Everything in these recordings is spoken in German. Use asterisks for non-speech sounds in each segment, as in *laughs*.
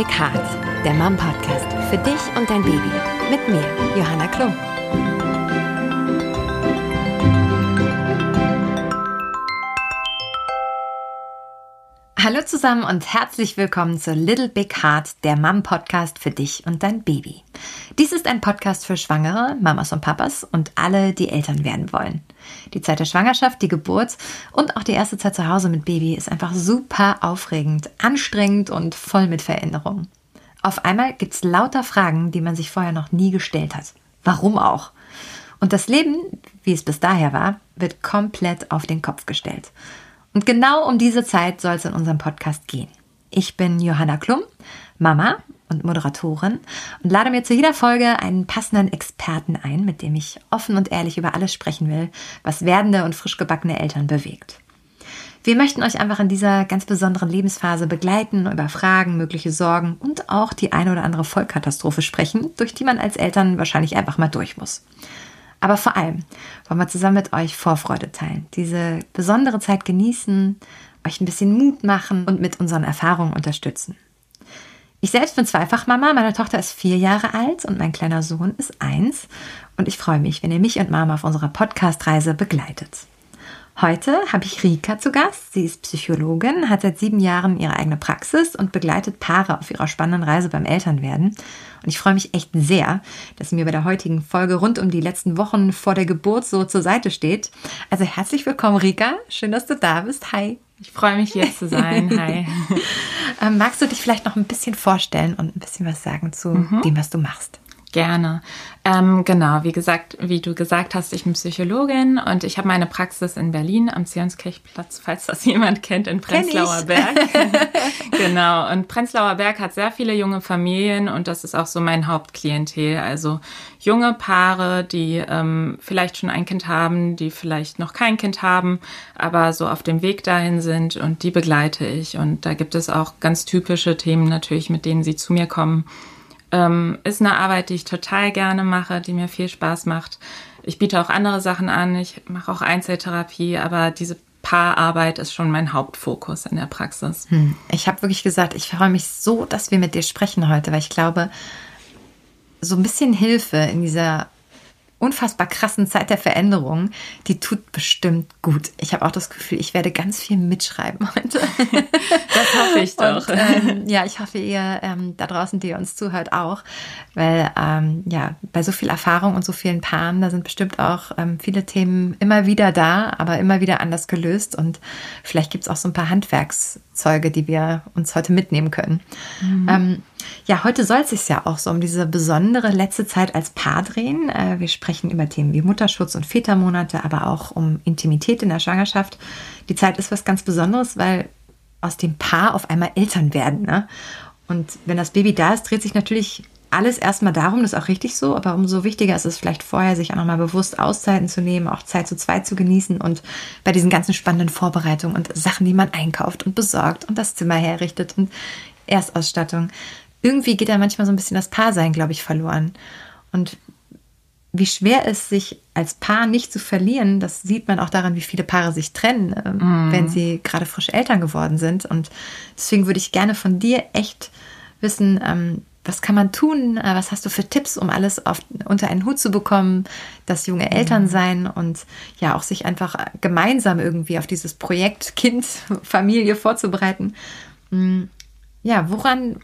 Big Heart, der Mom Podcast für dich und dein Baby. Mit mir, Johanna Klum. Hallo zusammen und herzlich willkommen zu Little Big Heart, der Mom Podcast für dich und dein Baby. Dies ist ein Podcast für Schwangere, Mamas und Papas und alle, die Eltern werden wollen. Die Zeit der Schwangerschaft, die Geburt und auch die erste Zeit zu Hause mit Baby ist einfach super aufregend, anstrengend und voll mit Veränderungen. Auf einmal gibt es lauter Fragen, die man sich vorher noch nie gestellt hat. Warum auch? Und das Leben, wie es bis daher war, wird komplett auf den Kopf gestellt. Und genau um diese Zeit soll es in unserem Podcast gehen. Ich bin Johanna Klum, Mama und Moderatorin und lade mir zu jeder Folge einen passenden Experten ein, mit dem ich offen und ehrlich über alles sprechen will, was werdende und frisch gebackene Eltern bewegt. Wir möchten euch einfach in dieser ganz besonderen Lebensphase begleiten, über Fragen, mögliche Sorgen und auch die eine oder andere Vollkatastrophe sprechen, durch die man als Eltern wahrscheinlich einfach mal durch muss. Aber vor allem wollen wir zusammen mit euch Vorfreude teilen, diese besondere Zeit genießen, euch ein bisschen Mut machen und mit unseren Erfahrungen unterstützen. Ich selbst bin Zweifachmama, meine Tochter ist vier Jahre alt und mein kleiner Sohn ist eins. Und ich freue mich, wenn ihr mich und Mama auf unserer Podcast-Reise begleitet. Heute habe ich Rika zu Gast. Sie ist Psychologin, hat seit sieben Jahren ihre eigene Praxis und begleitet Paare auf ihrer spannenden Reise beim Elternwerden. Und ich freue mich echt sehr, dass sie mir bei der heutigen Folge rund um die letzten Wochen vor der Geburt so zur Seite steht. Also herzlich willkommen, Rika. Schön, dass du da bist. Hi. Ich freue mich, hier zu sein. *laughs* Hi. ähm, magst du dich vielleicht noch ein bisschen vorstellen und ein bisschen was sagen zu mhm. dem, was du machst? Gerne. Ähm, genau, wie gesagt, wie du gesagt hast, ich bin Psychologin und ich habe meine Praxis in Berlin am Zionskirchplatz, falls das *laughs* jemand kennt, in Prenzlauer Berg. *laughs* genau, und Prenzlauer Berg hat sehr viele junge Familien und das ist auch so mein Hauptklientel. Also junge Paare, die ähm, vielleicht schon ein Kind haben, die vielleicht noch kein Kind haben, aber so auf dem Weg dahin sind und die begleite ich. Und da gibt es auch ganz typische Themen natürlich, mit denen sie zu mir kommen ähm, ist eine Arbeit, die ich total gerne mache, die mir viel Spaß macht. Ich biete auch andere Sachen an. Ich mache auch Einzeltherapie, aber diese Paararbeit ist schon mein Hauptfokus in der Praxis. Hm. Ich habe wirklich gesagt, ich freue mich so, dass wir mit dir sprechen heute, weil ich glaube, so ein bisschen Hilfe in dieser unfassbar krassen Zeit der Veränderung, die tut bestimmt gut. Ich habe auch das Gefühl, ich werde ganz viel mitschreiben heute. *laughs* Das hoffe ich doch. Und, ähm, ja, ich hoffe, ihr ähm, da draußen, die uns zuhört, auch. Weil ähm, ja, bei so viel Erfahrung und so vielen Paaren, da sind bestimmt auch ähm, viele Themen immer wieder da, aber immer wieder anders gelöst. Und vielleicht gibt es auch so ein paar Handwerkszeuge, die wir uns heute mitnehmen können. Mhm. Ja, heute soll es sich ja auch so um diese besondere letzte Zeit als Paar drehen. Äh, wir sprechen über Themen wie Mutterschutz und Vätermonate, aber auch um Intimität in der Schwangerschaft. Die Zeit ist was ganz Besonderes, weil aus dem Paar auf einmal Eltern werden. Ne? Und wenn das Baby da ist, dreht sich natürlich alles erstmal darum, das ist auch richtig so, aber umso wichtiger ist es vielleicht vorher, sich auch nochmal bewusst Auszeiten zu nehmen, auch Zeit zu zweit zu genießen und bei diesen ganzen spannenden Vorbereitungen und Sachen, die man einkauft und besorgt und das Zimmer herrichtet und Erstausstattung irgendwie geht da manchmal so ein bisschen das Paarsein, glaube ich, verloren. Und wie schwer es sich als Paar nicht zu verlieren, das sieht man auch daran, wie viele Paare sich trennen, mm. wenn sie gerade frisch Eltern geworden sind. Und deswegen würde ich gerne von dir echt wissen, ähm, was kann man tun? Äh, was hast du für Tipps, um alles auf, unter einen Hut zu bekommen, das junge Eltern sein und ja auch sich einfach gemeinsam irgendwie auf dieses Projekt Kind, *laughs* Familie vorzubereiten? Mm, ja, woran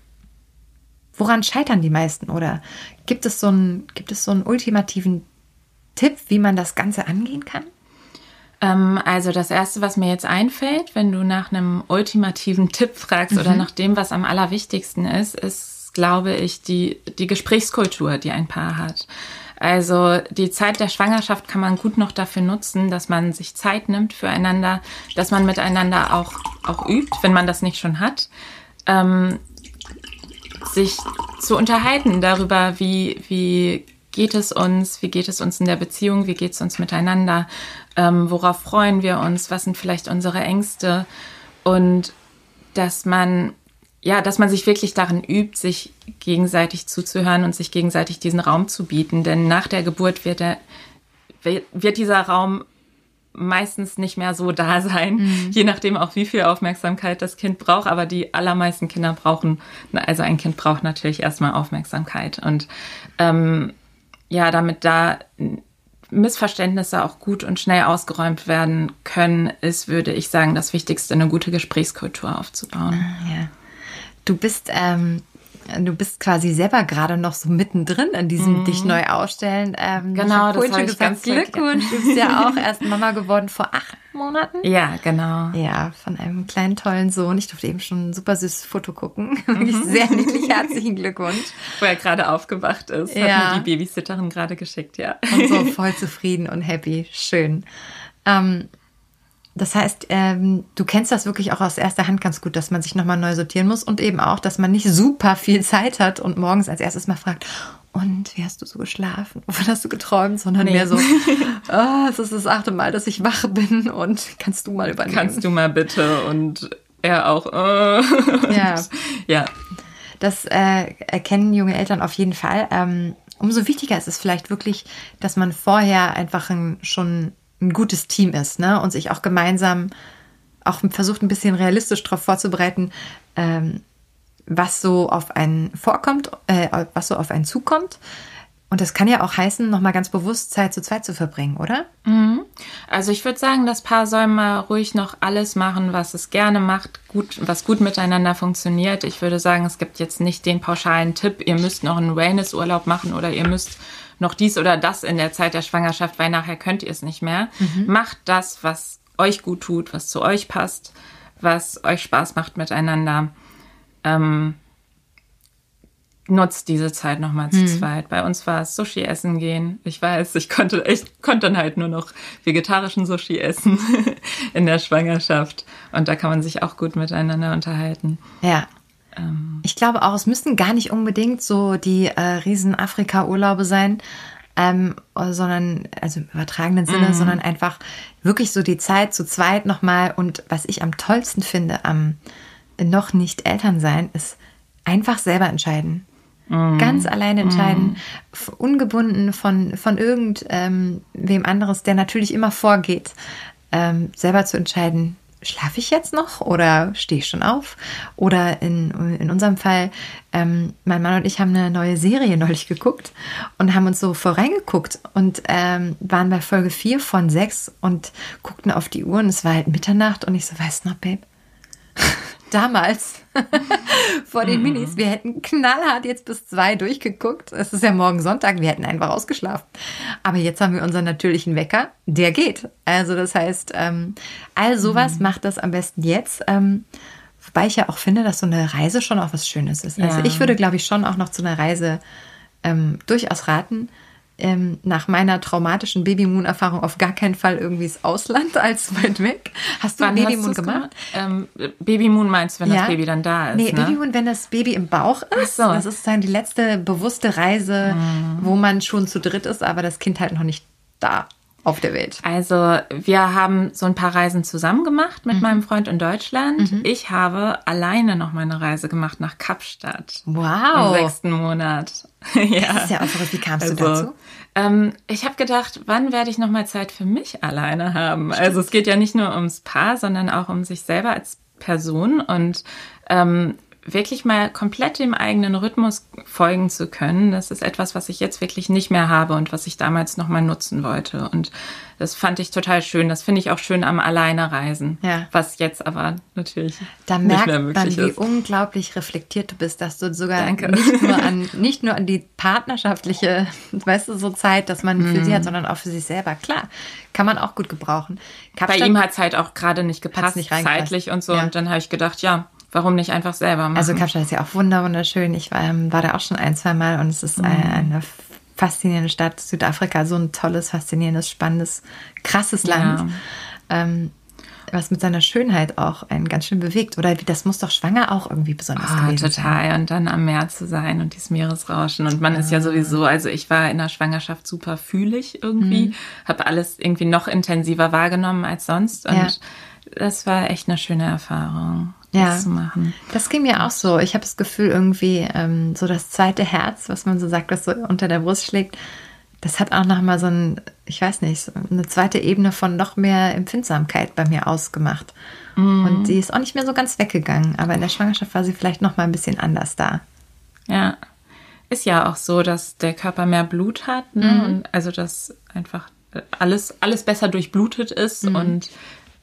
Woran scheitern die meisten? Oder gibt es so einen, gibt es so einen ultimativen Tipp, wie man das Ganze angehen kann? Ähm, also das Erste, was mir jetzt einfällt, wenn du nach einem ultimativen Tipp fragst mhm. oder nach dem, was am allerwichtigsten ist, ist, glaube ich, die, die Gesprächskultur, die ein Paar hat. Also die Zeit der Schwangerschaft kann man gut noch dafür nutzen, dass man sich Zeit nimmt füreinander, dass man miteinander auch, auch übt, wenn man das nicht schon hat. Ähm, sich zu unterhalten darüber, wie, wie geht es uns, wie geht es uns in der Beziehung, wie geht es uns miteinander, ähm, worauf freuen wir uns, was sind vielleicht unsere Ängste. Und dass man ja, dass man sich wirklich darin übt, sich gegenseitig zuzuhören und sich gegenseitig diesen Raum zu bieten, denn nach der Geburt wird der wird dieser Raum meistens nicht mehr so da sein, mhm. je nachdem auch wie viel Aufmerksamkeit das Kind braucht. Aber die allermeisten Kinder brauchen, also ein Kind braucht natürlich erstmal Aufmerksamkeit. Und ähm, ja, damit da Missverständnisse auch gut und schnell ausgeräumt werden können, ist, würde ich sagen, das Wichtigste, eine gute Gesprächskultur aufzubauen. Ah, ja. Du bist ähm, du bist quasi selber gerade noch so mittendrin in diesem mhm. dich neu ausstellen. Ähm, genau, das habe ich ganz Glückwunsch. Du bist ja *laughs* auch erst Mama geworden vor acht Monaten. Ja, genau. Ja, von einem kleinen tollen Sohn. Ich durfte eben schon ein super süßes Foto gucken. *laughs* Mhm. Sehr niedlich. Herzlichen Glückwunsch. Wo er gerade aufgewacht ist, ja. hat mir die Babysitterin gerade geschickt, ja. Und so *laughs* voll zufrieden und happy. Schön. Ähm, das heißt, ähm, du kennst das wirklich auch aus erster Hand ganz gut, dass man sich nochmal neu sortieren muss und eben auch, dass man nicht super viel Zeit hat und morgens als erstes mal fragt, und wie hast du so geschlafen? Wovon hast du geträumt? Sondern nee. mehr so, oh, *laughs* es ist das achte Mal, dass ich wach bin und kannst du mal übernehmen. Kannst du mal bitte und er auch. Oh. Ja. *laughs* ja. Das äh, erkennen junge Eltern auf jeden Fall. Ähm, umso wichtiger ist es vielleicht wirklich, dass man vorher einfach ein, schon ein gutes Team ist, ne? Und sich auch gemeinsam auch versucht, ein bisschen realistisch darauf vorzubereiten, ähm, was so auf einen vorkommt, äh, was so auf einen zukommt. Und das kann ja auch heißen, nochmal ganz bewusst Zeit zu zweit zu verbringen, oder? Mhm. Also ich würde sagen, das Paar soll mal ruhig noch alles machen, was es gerne macht, gut, was gut miteinander funktioniert. Ich würde sagen, es gibt jetzt nicht den pauschalen Tipp, ihr müsst noch einen Wellnessurlaub machen oder ihr müsst noch dies oder das in der Zeit der Schwangerschaft, weil nachher könnt ihr es nicht mehr. Mhm. Macht das, was euch gut tut, was zu euch passt, was euch Spaß macht miteinander. Ähm, nutzt diese Zeit nochmal zu mhm. zweit. Bei uns war es Sushi essen gehen. Ich weiß, ich konnte, ich konnte dann halt nur noch vegetarischen Sushi essen *laughs* in der Schwangerschaft. Und da kann man sich auch gut miteinander unterhalten. Ja. Ähm. Ich glaube auch, es müssten gar nicht unbedingt so die äh, riesen Afrika-Urlaube sein, ähm, sondern, also im übertragenen Sinne, mhm. sondern einfach wirklich so die Zeit zu zweit nochmal. Und was ich am tollsten finde am noch nicht Eltern sein, ist einfach selber entscheiden. Mm. Ganz alleine entscheiden, mm. ungebunden von, von irgendwem ähm, anderes, der natürlich immer vorgeht, ähm, selber zu entscheiden, schlafe ich jetzt noch oder stehe ich schon auf? Oder in, in unserem Fall, ähm, mein Mann und ich haben eine neue Serie neulich geguckt und haben uns so voreingeguckt und ähm, waren bei Folge 4 von 6 und guckten auf die Uhr und es war halt Mitternacht und ich so, weißt du noch, Babe? Damals *laughs* vor den mhm. Minis. Wir hätten knallhart jetzt bis zwei durchgeguckt. Es ist ja morgen Sonntag, wir hätten einfach ausgeschlafen. Aber jetzt haben wir unseren natürlichen Wecker, der geht. Also das heißt, ähm, all sowas mhm. macht das am besten jetzt. Ähm, wobei ich ja auch finde, dass so eine Reise schon auch was Schönes ist. Also ja. ich würde, glaube ich, schon auch noch zu einer Reise ähm, durchaus raten ähm, nach meiner traumatischen Babymoon-Erfahrung auf gar keinen Fall irgendwie das Ausland *laughs* als weit weg. Hast du Wann Babymoon gemacht? gemacht? Ähm, Babymoon meinst du, wenn ja. das Baby dann da ist? Nee, ne? Babymoon, wenn das Baby im Bauch ist. So. Das ist dann die letzte bewusste Reise, mhm. wo man schon zu dritt ist, aber das Kind halt noch nicht da auf der Welt? Also wir haben so ein paar Reisen zusammen gemacht mit mhm. meinem Freund in Deutschland. Mhm. Ich habe alleine noch meine Reise gemacht nach Kapstadt. Wow. Im sechsten Monat. *laughs* ja. Das ist ja auch verrückt. Wie kamst also, du dazu? Ähm, ich habe gedacht, wann werde ich noch mal Zeit für mich alleine haben? Stimmt. Also es geht ja nicht nur ums Paar, sondern auch um sich selber als Person und ähm, wirklich mal komplett dem eigenen Rhythmus folgen zu können, das ist etwas, was ich jetzt wirklich nicht mehr habe und was ich damals nochmal nutzen wollte. Und das fand ich total schön. Das finde ich auch schön am Alleinereisen. Ja. Was jetzt aber natürlich da nicht merkt mehr möglich man, wie ist. unglaublich reflektiert du bist, dass du sogar Danke. nicht nur an *laughs* nicht nur an die partnerschaftliche, weißt du, so Zeit, dass man für sie hat, mhm. sondern auch für sich selber. Klar, kann man auch gut gebrauchen. Kapstadt, Bei ihm hat es halt auch gerade nicht gepasst, nicht zeitlich und so. Ja. Und dann habe ich gedacht, ja, Warum nicht einfach selber machen? Also Kapstadt ist ja auch wunderschön. Ich war, ähm, war da auch schon ein, zwei Mal und es ist mhm. eine faszinierende Stadt. Südafrika, so ein tolles, faszinierendes, spannendes, krasses Land. Ja. Ähm, was mit seiner Schönheit auch einen ganz schön bewegt. Oder das muss doch schwanger auch irgendwie besonders oh, gewesen total. sein. Und dann am Meer zu sein und dieses Meeresrauschen. Und man ist ja sowieso, also ich war in der Schwangerschaft super fühlig irgendwie, mhm. habe alles irgendwie noch intensiver wahrgenommen als sonst. Und ja. das war echt eine schöne Erfahrung ja, zu machen. Das ging mir auch so. Ich habe das Gefühl, irgendwie ähm, so das zweite Herz, was man so sagt, das so unter der Brust schlägt, das hat auch nochmal so ein, ich weiß nicht, so eine zweite Ebene von noch mehr Empfindsamkeit bei mir ausgemacht. Mhm. Und die ist auch nicht mehr so ganz weggegangen. Aber in der Schwangerschaft war sie vielleicht nochmal ein bisschen anders da. Ja. Ist ja auch so, dass der Körper mehr Blut hat. Ne? Mhm. Und also, dass einfach alles, alles besser durchblutet ist mhm. und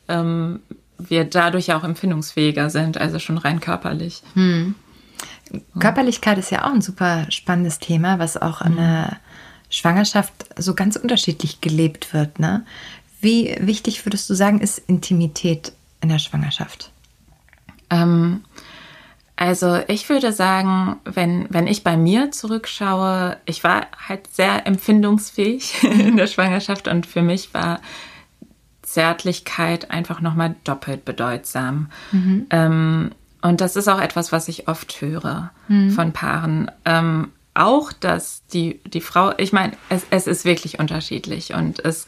ähm, wir dadurch ja auch empfindungsfähiger sind, also schon rein körperlich. Mhm. Körperlichkeit ist ja auch ein super spannendes Thema, was auch in der Schwangerschaft so ganz unterschiedlich gelebt wird. Ne? Wie wichtig würdest du sagen, ist Intimität in der Schwangerschaft? Ähm, also ich würde sagen, wenn, wenn ich bei mir zurückschaue, ich war halt sehr empfindungsfähig *laughs* in der Schwangerschaft und für mich war Zärtlichkeit einfach nochmal doppelt bedeutsam. Mhm. Ähm, und das ist auch etwas, was ich oft höre mhm. von Paaren. Ähm, auch, dass die, die Frau, ich meine, es, es ist wirklich unterschiedlich und es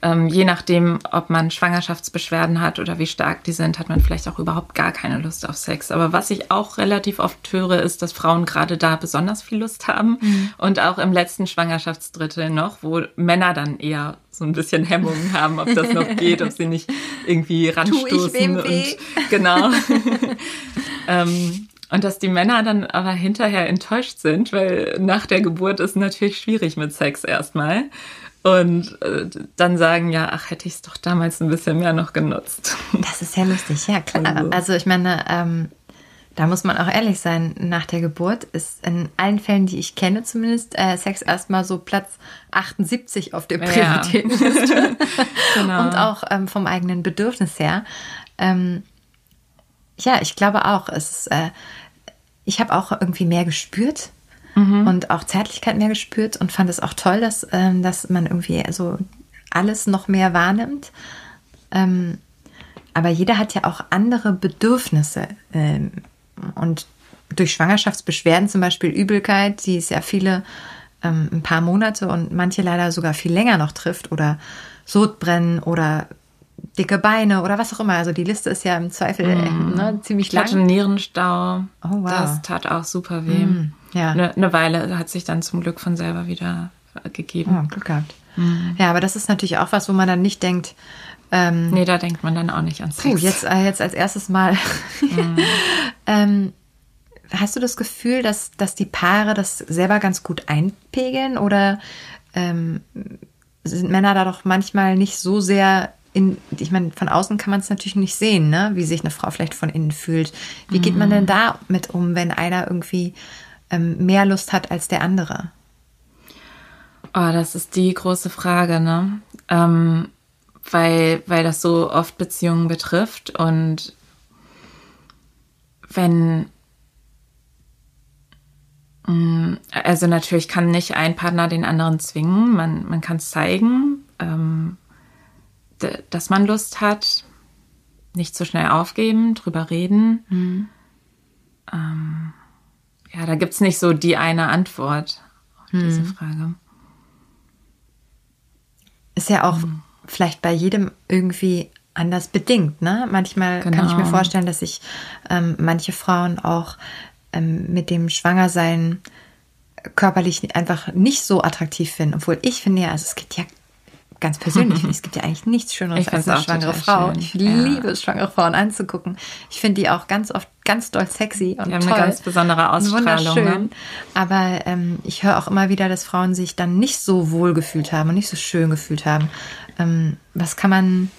ähm, je nachdem, ob man Schwangerschaftsbeschwerden hat oder wie stark die sind, hat man vielleicht auch überhaupt gar keine Lust auf Sex. Aber was ich auch relativ oft höre, ist, dass Frauen gerade da besonders viel Lust haben mhm. und auch im letzten Schwangerschaftsdrittel noch, wo Männer dann eher so ein bisschen Hemmungen haben, ob das noch *laughs* geht, ob sie nicht irgendwie ranstoßen und *laughs* genau. *laughs* ähm, und dass die Männer dann aber hinterher enttäuscht sind, weil nach der Geburt ist natürlich schwierig mit Sex erstmal und äh, dann sagen, ja, ach, hätte ich es doch damals ein bisschen mehr noch genutzt. Das ist ja lustig, ja klar. Also, also ich meine, ähm, da muss man auch ehrlich sein, nach der Geburt ist in allen Fällen, die ich kenne zumindest, äh, Sex erstmal so Platz 78 auf der Prioritätenliste. Ja. *laughs* genau. Und auch ähm, vom eigenen Bedürfnis her. Ähm, ja, ich glaube auch, es äh, ich habe auch irgendwie mehr gespürt mhm. und auch Zärtlichkeit mehr gespürt und fand es auch toll, dass, ähm, dass man irgendwie so alles noch mehr wahrnimmt. Ähm, aber jeder hat ja auch andere Bedürfnisse. Ähm, und durch Schwangerschaftsbeschwerden, zum Beispiel Übelkeit, die es ja viele ähm, ein paar Monate und manche leider sogar viel länger noch trifft, oder Sodbrennen oder dicke Beine oder was auch immer. Also die Liste ist ja im Zweifel mm. ne, ziemlich lang. Ich hatte Nierenstau. Oh, wow. Das tat auch super weh. Mm. Ja. Eine, eine, Weile hat sich dann zum Glück von selber wieder gegeben. Oh, Glück gehabt. Mhm. Ja, aber das ist natürlich auch was, wo man dann nicht denkt. Ähm, nee, da denkt man dann auch nicht an Sex. Puh, jetzt, äh, jetzt als erstes Mal. Mhm. *laughs* ähm, hast du das Gefühl, dass, dass die Paare das selber ganz gut einpegeln oder ähm, sind Männer da doch manchmal nicht so sehr in, ich meine, von außen kann man es natürlich nicht sehen, ne? wie sich eine Frau vielleicht von innen fühlt. Wie geht man mhm. denn da mit um, wenn einer irgendwie ähm, mehr Lust hat als der andere? Oh, das ist die große Frage, ne? Ähm, weil, weil das so oft Beziehungen betrifft und wenn mm, also natürlich kann nicht ein Partner den anderen zwingen, man, man kann zeigen, ähm, dass man Lust hat, nicht zu schnell aufgeben, drüber reden. Mhm. Ähm, ja, da gibt es nicht so die eine Antwort auf hm. diese Frage. Ist ja auch hm. vielleicht bei jedem irgendwie anders bedingt. Ne? Manchmal genau. kann ich mir genau. vorstellen, dass sich ähm, manche Frauen auch ähm, mit dem Schwangersein körperlich einfach nicht so attraktiv finden. Obwohl ich finde ja, also es gibt ja ganz persönlich, *laughs* es gibt ja eigentlich nichts Schöneres als eine schwangere Frau. Schön. Ich liebe es, schwangere Frauen anzugucken. Ich finde die auch ganz oft ganz doll sexy und haben toll. eine ganz besondere Ausstrahlung. Wunderschön. Ne? Aber ähm, ich höre auch immer wieder, dass Frauen sich dann nicht so wohl gefühlt haben und nicht so schön gefühlt haben. Ähm, was kann man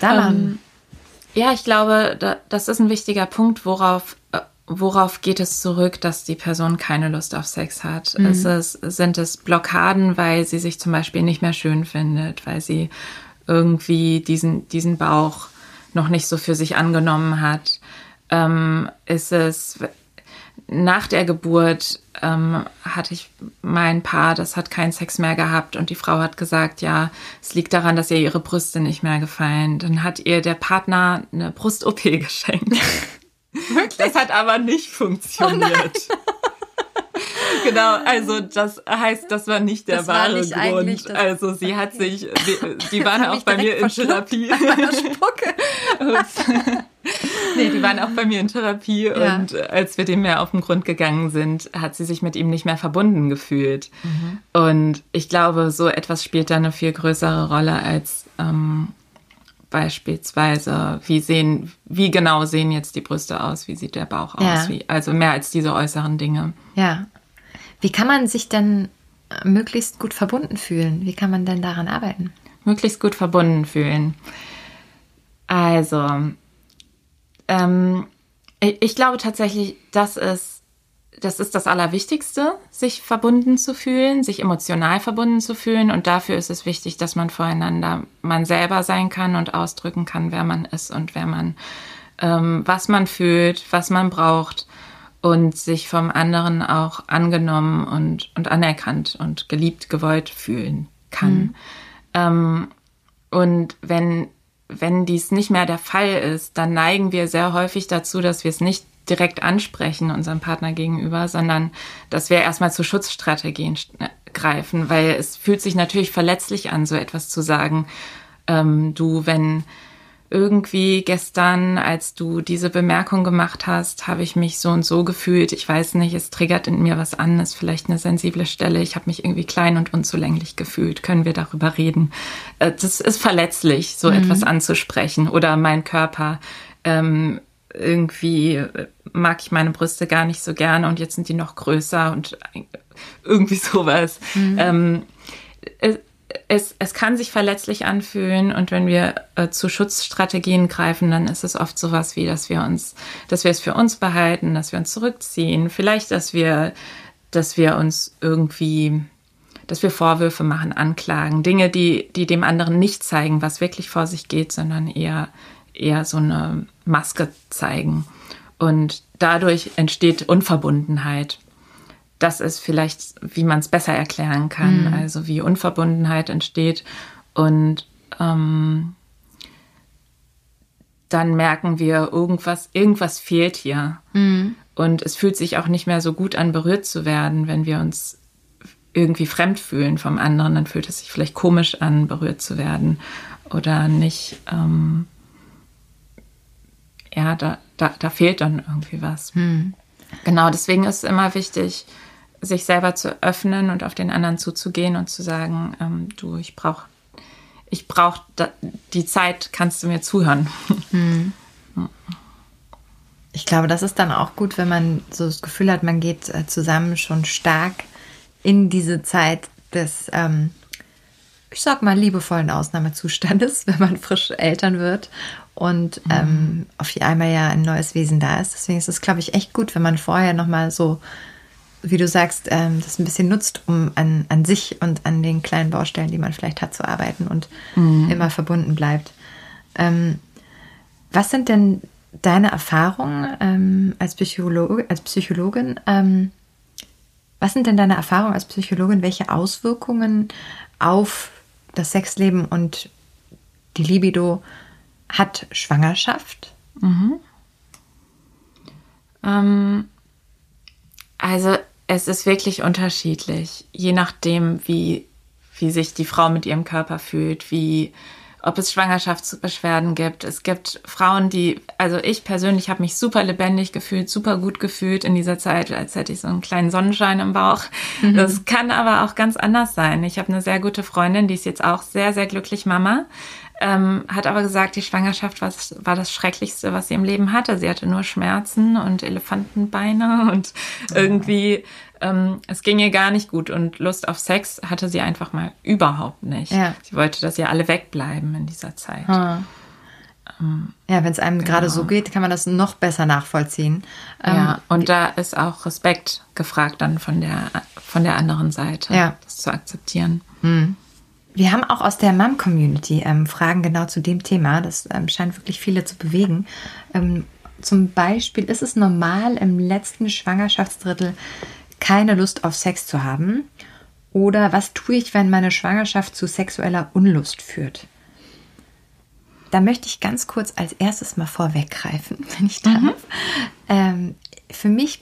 da machen? Ähm, ja, ich glaube, das ist ein wichtiger Punkt, worauf worauf geht es zurück, dass die Person keine Lust auf Sex hat? Mhm. Ist es, sind es Blockaden, weil sie sich zum Beispiel nicht mehr schön findet, weil sie irgendwie diesen, diesen Bauch noch nicht so für sich angenommen hat? Ähm, ist es nach der Geburt ähm, hatte ich mein Paar, das hat keinen Sex mehr gehabt und die Frau hat gesagt, ja, es liegt daran, dass ihr ihre Brüste nicht mehr gefallen. Dann hat ihr der Partner eine Brust-OP *laughs* geschenkt. Wirklich? Das hat aber nicht funktioniert. Oh *laughs* genau, also das heißt, das war nicht der das wahre nicht Grund. Also sie okay. hat sich, die, die waren auch bei mir in Therapie. *laughs* nee, *laughs* nee, die waren auch bei mir in Therapie ja. und als wir dem mehr auf den Grund gegangen sind, hat sie sich mit ihm nicht mehr verbunden gefühlt. Mhm. Und ich glaube, so etwas spielt da eine viel größere Rolle als ähm, beispielsweise, wie sehen, wie genau sehen jetzt die Brüste aus, wie sieht der Bauch aus, ja. wie, also mehr als diese äußeren Dinge. Ja. Wie kann man sich denn möglichst gut verbunden fühlen? Wie kann man denn daran arbeiten? Möglichst gut verbunden fühlen. Also, ähm, ich glaube tatsächlich, das ist, das ist das Allerwichtigste, sich verbunden zu fühlen, sich emotional verbunden zu fühlen. Und dafür ist es wichtig, dass man voreinander man selber sein kann und ausdrücken kann, wer man ist und wer man, ähm, was man fühlt, was man braucht und sich vom anderen auch angenommen und, und anerkannt und geliebt, gewollt fühlen kann. Mhm. Ähm, und wenn, wenn dies nicht mehr der Fall ist, dann neigen wir sehr häufig dazu, dass wir es nicht direkt ansprechen unserem Partner gegenüber, sondern dass wir erstmal zu Schutzstrategien äh, greifen, weil es fühlt sich natürlich verletzlich an, so etwas zu sagen. Ähm, du, wenn irgendwie gestern, als du diese Bemerkung gemacht hast, habe ich mich so und so gefühlt. Ich weiß nicht, es triggert in mir was an, ist vielleicht eine sensible Stelle. Ich habe mich irgendwie klein und unzulänglich gefühlt. Können wir darüber reden? Äh, das ist verletzlich, so mhm. etwas anzusprechen. Oder mein Körper. Ähm, irgendwie äh, mag ich meine Brüste gar nicht so gerne und jetzt sind die noch größer und *laughs* irgendwie sowas. Mhm. Ähm, es, es kann sich verletzlich anfühlen und wenn wir äh, zu Schutzstrategien greifen, dann ist es oft sowas wie, dass wir uns, dass wir es für uns behalten, dass wir uns zurückziehen, vielleicht, dass wir, dass wir uns irgendwie, dass wir Vorwürfe machen, anklagen, Dinge, die, die dem anderen nicht zeigen, was wirklich vor sich geht, sondern eher, eher so eine Maske zeigen. Und dadurch entsteht Unverbundenheit das ist vielleicht, wie man es besser erklären kann, mhm. also wie Unverbundenheit entsteht. Und ähm, dann merken wir, irgendwas, irgendwas fehlt hier. Mhm. Und es fühlt sich auch nicht mehr so gut an, berührt zu werden, wenn wir uns irgendwie fremd fühlen vom anderen. Dann fühlt es sich vielleicht komisch an, berührt zu werden oder nicht. Ähm, ja, da, da, da fehlt dann irgendwie was. Mhm. Genau, deswegen ist es immer wichtig, sich selber zu öffnen und auf den anderen zuzugehen und zu sagen, ähm, du, ich brauche ich brauch die Zeit, kannst du mir zuhören. Hm. Ich glaube, das ist dann auch gut, wenn man so das Gefühl hat, man geht äh, zusammen schon stark in diese Zeit des, ähm, ich sag mal, liebevollen Ausnahmezustandes, *laughs* wenn man frisch Eltern wird und mhm. ähm, auf einmal ja ein neues Wesen da ist. Deswegen ist es, glaube ich, echt gut, wenn man vorher nochmal so wie du sagst, ähm, das ein bisschen nutzt, um an, an sich und an den kleinen Baustellen, die man vielleicht hat, zu arbeiten und mhm. immer verbunden bleibt. Ähm, was sind denn deine Erfahrungen ähm, als, Psychologe, als Psychologin? Ähm, was sind denn deine Erfahrungen als Psychologin? Welche Auswirkungen auf das Sexleben und die Libido hat Schwangerschaft? Mhm. Ähm, also es ist wirklich unterschiedlich, je nachdem, wie, wie sich die Frau mit ihrem Körper fühlt, wie, ob es Schwangerschaftsbeschwerden gibt. Es gibt Frauen, die, also ich persönlich habe mich super lebendig gefühlt, super gut gefühlt in dieser Zeit, als hätte ich so einen kleinen Sonnenschein im Bauch. Mhm. Das kann aber auch ganz anders sein. Ich habe eine sehr gute Freundin, die ist jetzt auch sehr, sehr glücklich Mama ähm, hat aber gesagt, die Schwangerschaft war, war, das Schrecklichste, was sie im Leben hatte. Sie hatte nur Schmerzen und Elefantenbeine *laughs* und irgendwie, ähm, es ging ihr gar nicht gut und Lust auf Sex hatte sie einfach mal überhaupt nicht. Ja. Sie wollte, dass sie alle wegbleiben in dieser Zeit. Hm. Ähm, ja, wenn es einem genau. gerade so geht, kann man das noch besser nachvollziehen. Ja, ähm, und da ist auch Respekt gefragt dann von der, von der anderen Seite, ja. das zu akzeptieren. Hm. Wir haben auch aus der Mom-Community ähm, Fragen genau zu dem Thema. Das ähm, scheint wirklich viele zu bewegen. Ähm, zum Beispiel, ist es normal, im letzten Schwangerschaftsdrittel keine Lust auf Sex zu haben? Oder was tue ich, wenn meine Schwangerschaft zu sexueller Unlust führt? Da möchte ich ganz kurz als erstes mal vorweggreifen, *laughs* wenn ich darf. Mhm. Ähm, für mich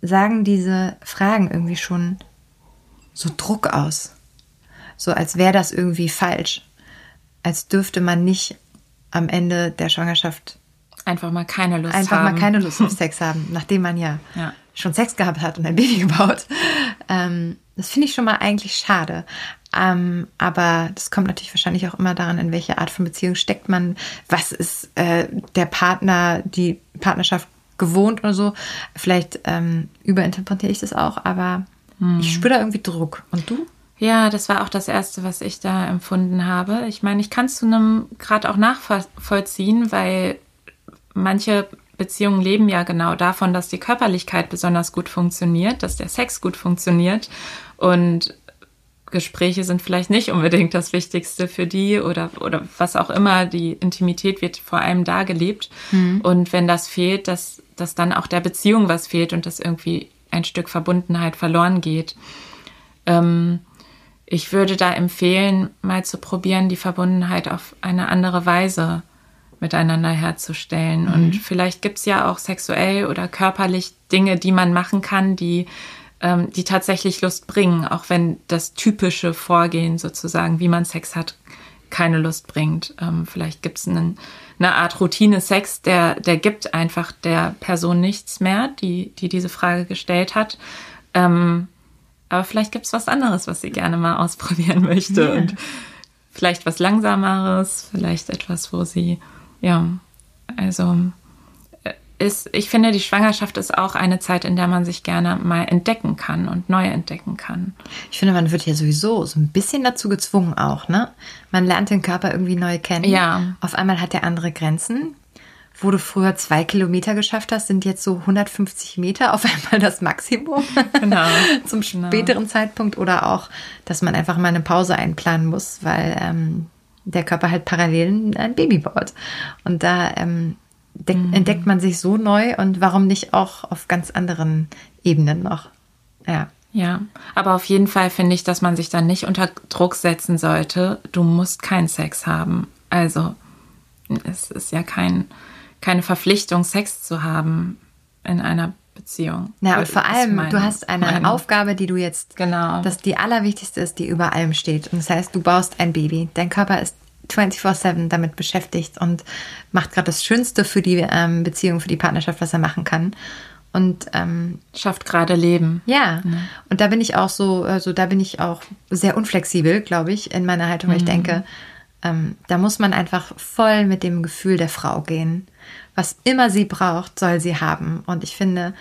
sagen diese Fragen irgendwie schon so Druck aus so als wäre das irgendwie falsch, als dürfte man nicht am Ende der Schwangerschaft Einfach mal keine Lust einfach haben. mal keine Lust auf *laughs* Sex haben, nachdem man ja, Ja. schon Sex gehabt hat und ein Baby gebaut. Ähm, das finde ich schon mal eigentlich schade. Ähm, aber das kommt natürlich wahrscheinlich auch immer daran, in welche Art von Beziehung steckt man. Was ist äh, der Partner, die Partnerschaft gewohnt oder so. Vielleicht ähm, überinterpretiere ich das auch, aber ich spüre da irgendwie Druck. Und du? Ja, das war auch das Erste, was ich da empfunden habe. Ich meine, ich kann es zu einem Grad auch nachvollziehen, weil manche Beziehungen leben ja genau davon, dass die Körperlichkeit besonders gut funktioniert, dass der Sex gut funktioniert und Gespräche sind vielleicht nicht unbedingt das Wichtigste für die oder, oder was auch immer. Die Intimität wird vor allem da gelebt. Und wenn das fehlt, dass, dass dann auch der Beziehung was fehlt und dass irgendwie ein Stück Verbundenheit verloren geht. Ähm, ich würde da empfehlen, mal zu probieren, die Verbundenheit auf eine andere Weise miteinander herzustellen. Und vielleicht gibt's ja auch sexuell oder körperlich Dinge, die man machen kann, die, ähm, die tatsächlich Lust bringen, auch wenn das typische Vorgehen sozusagen, wie man Sex hat, keine Lust bringt. Ähm, vielleicht gibt's einen, eine Art Routine-Sex, der, der gibt einfach der Person nichts mehr, die, die diese Frage gestellt hat. Ähm, aber vielleicht gibt's was anderes, was sie gerne mal ausprobieren *laughs* möchte. Ja. Und vielleicht was Langsameres, vielleicht etwas, wo sie, ja, also äh, ist, ich finde, die Schwangerschaft ist auch eine Zeit, in der man sich gerne mal entdecken kann und neu entdecken kann. Ich finde, man wird ja sowieso so ein bisschen dazu gezwungen auch, ne? Man lernt den Körper irgendwie neu kennen. Ja. Auf einmal hat er andere Grenzen. Wo du früher zwei Kilometer geschafft hast, sind jetzt so 150 Meter auf *laughs* einmal das Maximum. Genau. *laughs* Zum späteren Zeitpunkt oder auch, dass man einfach mal eine Pause einplanen muss, weil ähm, der Körper halt parallel ein Baby baut. Und da ähm, Mhm. entdeckt man sich so neu und warum nicht auch auf ganz anderen Ebenen noch. Ja. Ja, aber auf jeden Fall finde ich, dass man sich dann nicht unter Druck setzen sollte. Du musst keinen Sex haben. Also, es ist ja kein, keine Verpflichtung, Sex zu haben in einer Beziehung. Ja, und vor allem, meine du hast eine Meinung. Aufgabe, die du jetzt, Genau. dass die allerwichtigste ist, die über allem steht. Und das heißt, du baust ein Baby. Dein Körper ist 24-7 damit beschäftigt und macht gerade das Schönste für die ähm, Beziehung, für die Partnerschaft, was er machen kann. Und ähm, Schafft gerade Leben. ja, und da bin ich auch so, also da bin ich auch sehr unflexibel, glaube ich, in meiner Haltung, weil ich denke, ähm, da muss man einfach voll mit dem Gefühl der Frau gehen. Was immer sie braucht, soll sie haben. Und ich finde,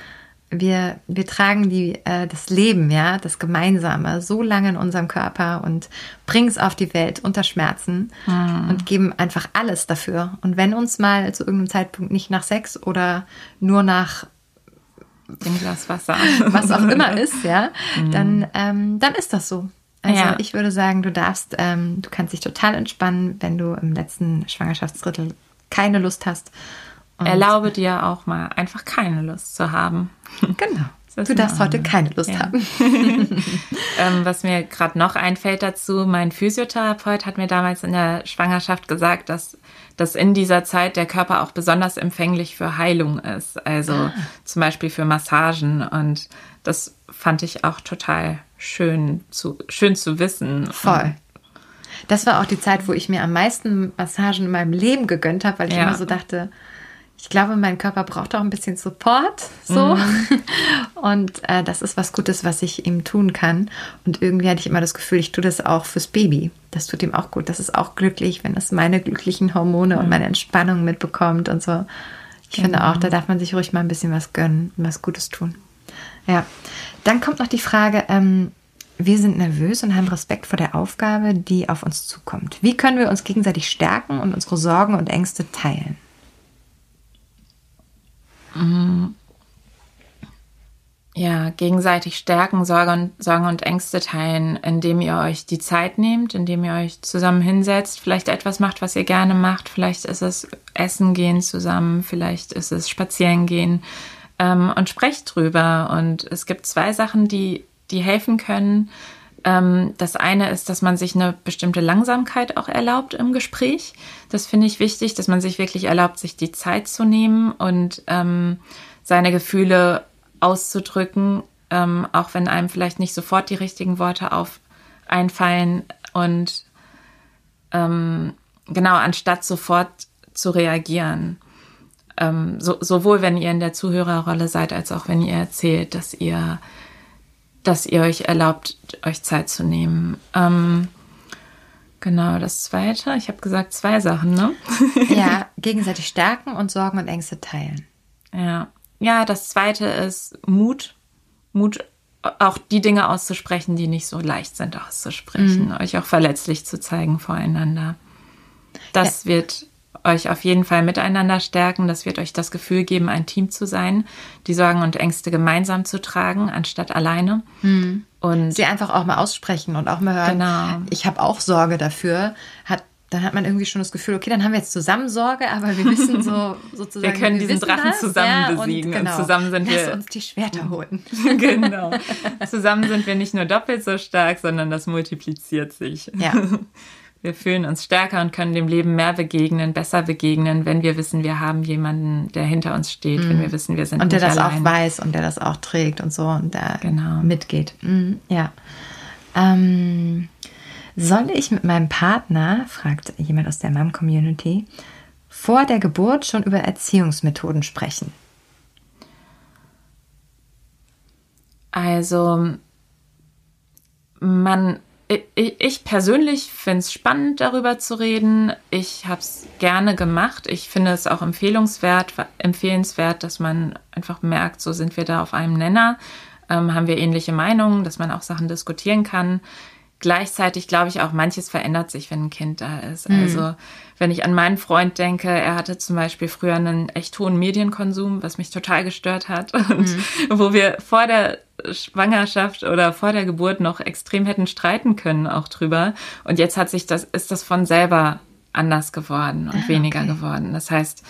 wir, wir tragen die, äh, das Leben, ja, das Gemeinsame so lange in unserem Körper und bringen es auf die Welt unter Schmerzen und geben einfach alles dafür. Und wenn uns mal zu irgendeinem Zeitpunkt nicht nach Sex oder nur nach Dem Glas Wasser. *laughs* was auch immer ist, ja, dann, ähm, dann ist das so. Also Ja. ich würde sagen, du darfst, ähm, du kannst dich total entspannen, wenn du im letzten Schwangerschaftsdrittel keine Lust hast. Und Erlaube dir auch mal einfach keine Lust zu haben. Genau. *laughs* Du darfst heute keine Lust Ja. haben. *laughs* Ähm, was mir gerade noch einfällt dazu, mein Physiotherapeut hat mir damals in der Schwangerschaft gesagt, dass, dass in dieser Zeit der Körper auch besonders empfänglich für Heilung ist. Also Ah. zum Beispiel für Massagen. Und das fand ich auch total schön zu, schön zu wissen. Voll. Das war auch die Zeit, wo ich mir am meisten Massagen in meinem Leben gegönnt habe, weil ich Ja. immer so dachte, ich glaube, mein Körper braucht auch ein bisschen Support. So. *laughs* Und äh, das ist was Gutes, was ich ihm tun kann. Und irgendwie hatte ich immer das Gefühl, ich tue das auch fürs Baby. Das tut ihm auch gut. Das ist auch glücklich, wenn es meine glücklichen Hormone und meine Entspannung mitbekommt und so. Ich finde auch, da darf man sich ruhig mal ein bisschen was gönnen und was Gutes tun. Ja. Dann kommt noch die Frage, ähm, wir sind nervös und haben Respekt vor der Aufgabe, die auf uns zukommt. Wie können wir uns gegenseitig stärken und unsere Sorgen und Ängste teilen? Ja, gegenseitig stärken, Sorge und, Sorgen und Ängste teilen, indem ihr euch die Zeit nehmt, indem ihr euch zusammen hinsetzt, vielleicht etwas macht, was ihr gerne macht. Vielleicht ist es Essen gehen zusammen, vielleicht ist es Spazieren gehen ähm, und sprecht drüber. Und es gibt zwei Sachen, die, die helfen können. Ähm, das eine ist, dass man sich eine bestimmte Langsamkeit auch erlaubt im Gespräch. Das finde ich wichtig, dass man sich wirklich erlaubt, sich die Zeit zu nehmen und ähm, seine Gefühle auszudrücken, ähm, auch wenn einem vielleicht nicht sofort die richtigen Worte auf einfallen und ähm, genau anstatt sofort zu reagieren. ähm, so, sowohl wenn ihr in der Zuhörerrolle seid, als auch wenn ihr erzählt, dass ihr, dass ihr euch erlaubt, euch Zeit zu nehmen. Ähm, genau, das zweite, ich habe gesagt zwei Sachen, ne? *laughs* ja, *laughs* gegenseitig stärken und Sorgen und Ängste teilen. Ja. Ja, das zweite ist Mut. Mut, auch die Dinge auszusprechen, die nicht so leicht sind auszusprechen. Mhm. Euch auch verletzlich zu zeigen voreinander. Das ja. wird euch auf jeden Fall miteinander stärken. Das wird euch das Gefühl geben, ein Team zu sein, die Sorgen und Ängste gemeinsam zu tragen, anstatt alleine. Hm. Und sie einfach auch mal aussprechen und auch mal hören. Genau. Ich habe auch Sorge dafür. Hat dann hat man irgendwie schon das Gefühl, okay, dann haben wir jetzt zusammen Sorge, aber wir wissen so *laughs* sozusagen. Wir können wir diesen Drachen das, zusammen ja, besiegen und, genau, und, zusammen sind Lass wir. uns die Schwerter *laughs* holen. genau. *laughs* Zusammen sind wir nicht nur doppelt so stark, sondern das multipliziert sich. Ja. Wir fühlen uns stärker und können dem Leben mehr begegnen, besser begegnen, wenn wir wissen, wir haben jemanden, der hinter uns steht, mhm. wenn wir wissen, wir sind und der das allein. auch weiß und der das auch trägt und so und der genau. mitgeht. Mhm. Ja. Ähm, soll ich mit meinem Partner, fragt jemand aus der Mom-Community, vor der Geburt schon über Erziehungsmethoden sprechen? Also man ich persönlich finde es spannend, darüber zu reden. Ich habe es gerne gemacht. Ich finde es auch empfehlenswert, empfehlenswert, dass man einfach merkt, so sind wir da auf einem Nenner, ähm, haben wir ähnliche Meinungen, dass man auch Sachen diskutieren kann. Gleichzeitig glaube ich auch, manches verändert sich, wenn ein Kind da ist. Mhm. Also wenn ich an meinen Freund denke, er hatte zum Beispiel früher einen echt hohen Medienkonsum, was mich total gestört hat. Und mhm. wo wir vor der Schwangerschaft oder vor der Geburt noch extrem hätten streiten können auch drüber. Und jetzt hat sich das, ist das von selber anders geworden und ah, weniger okay. geworden. Das heißt,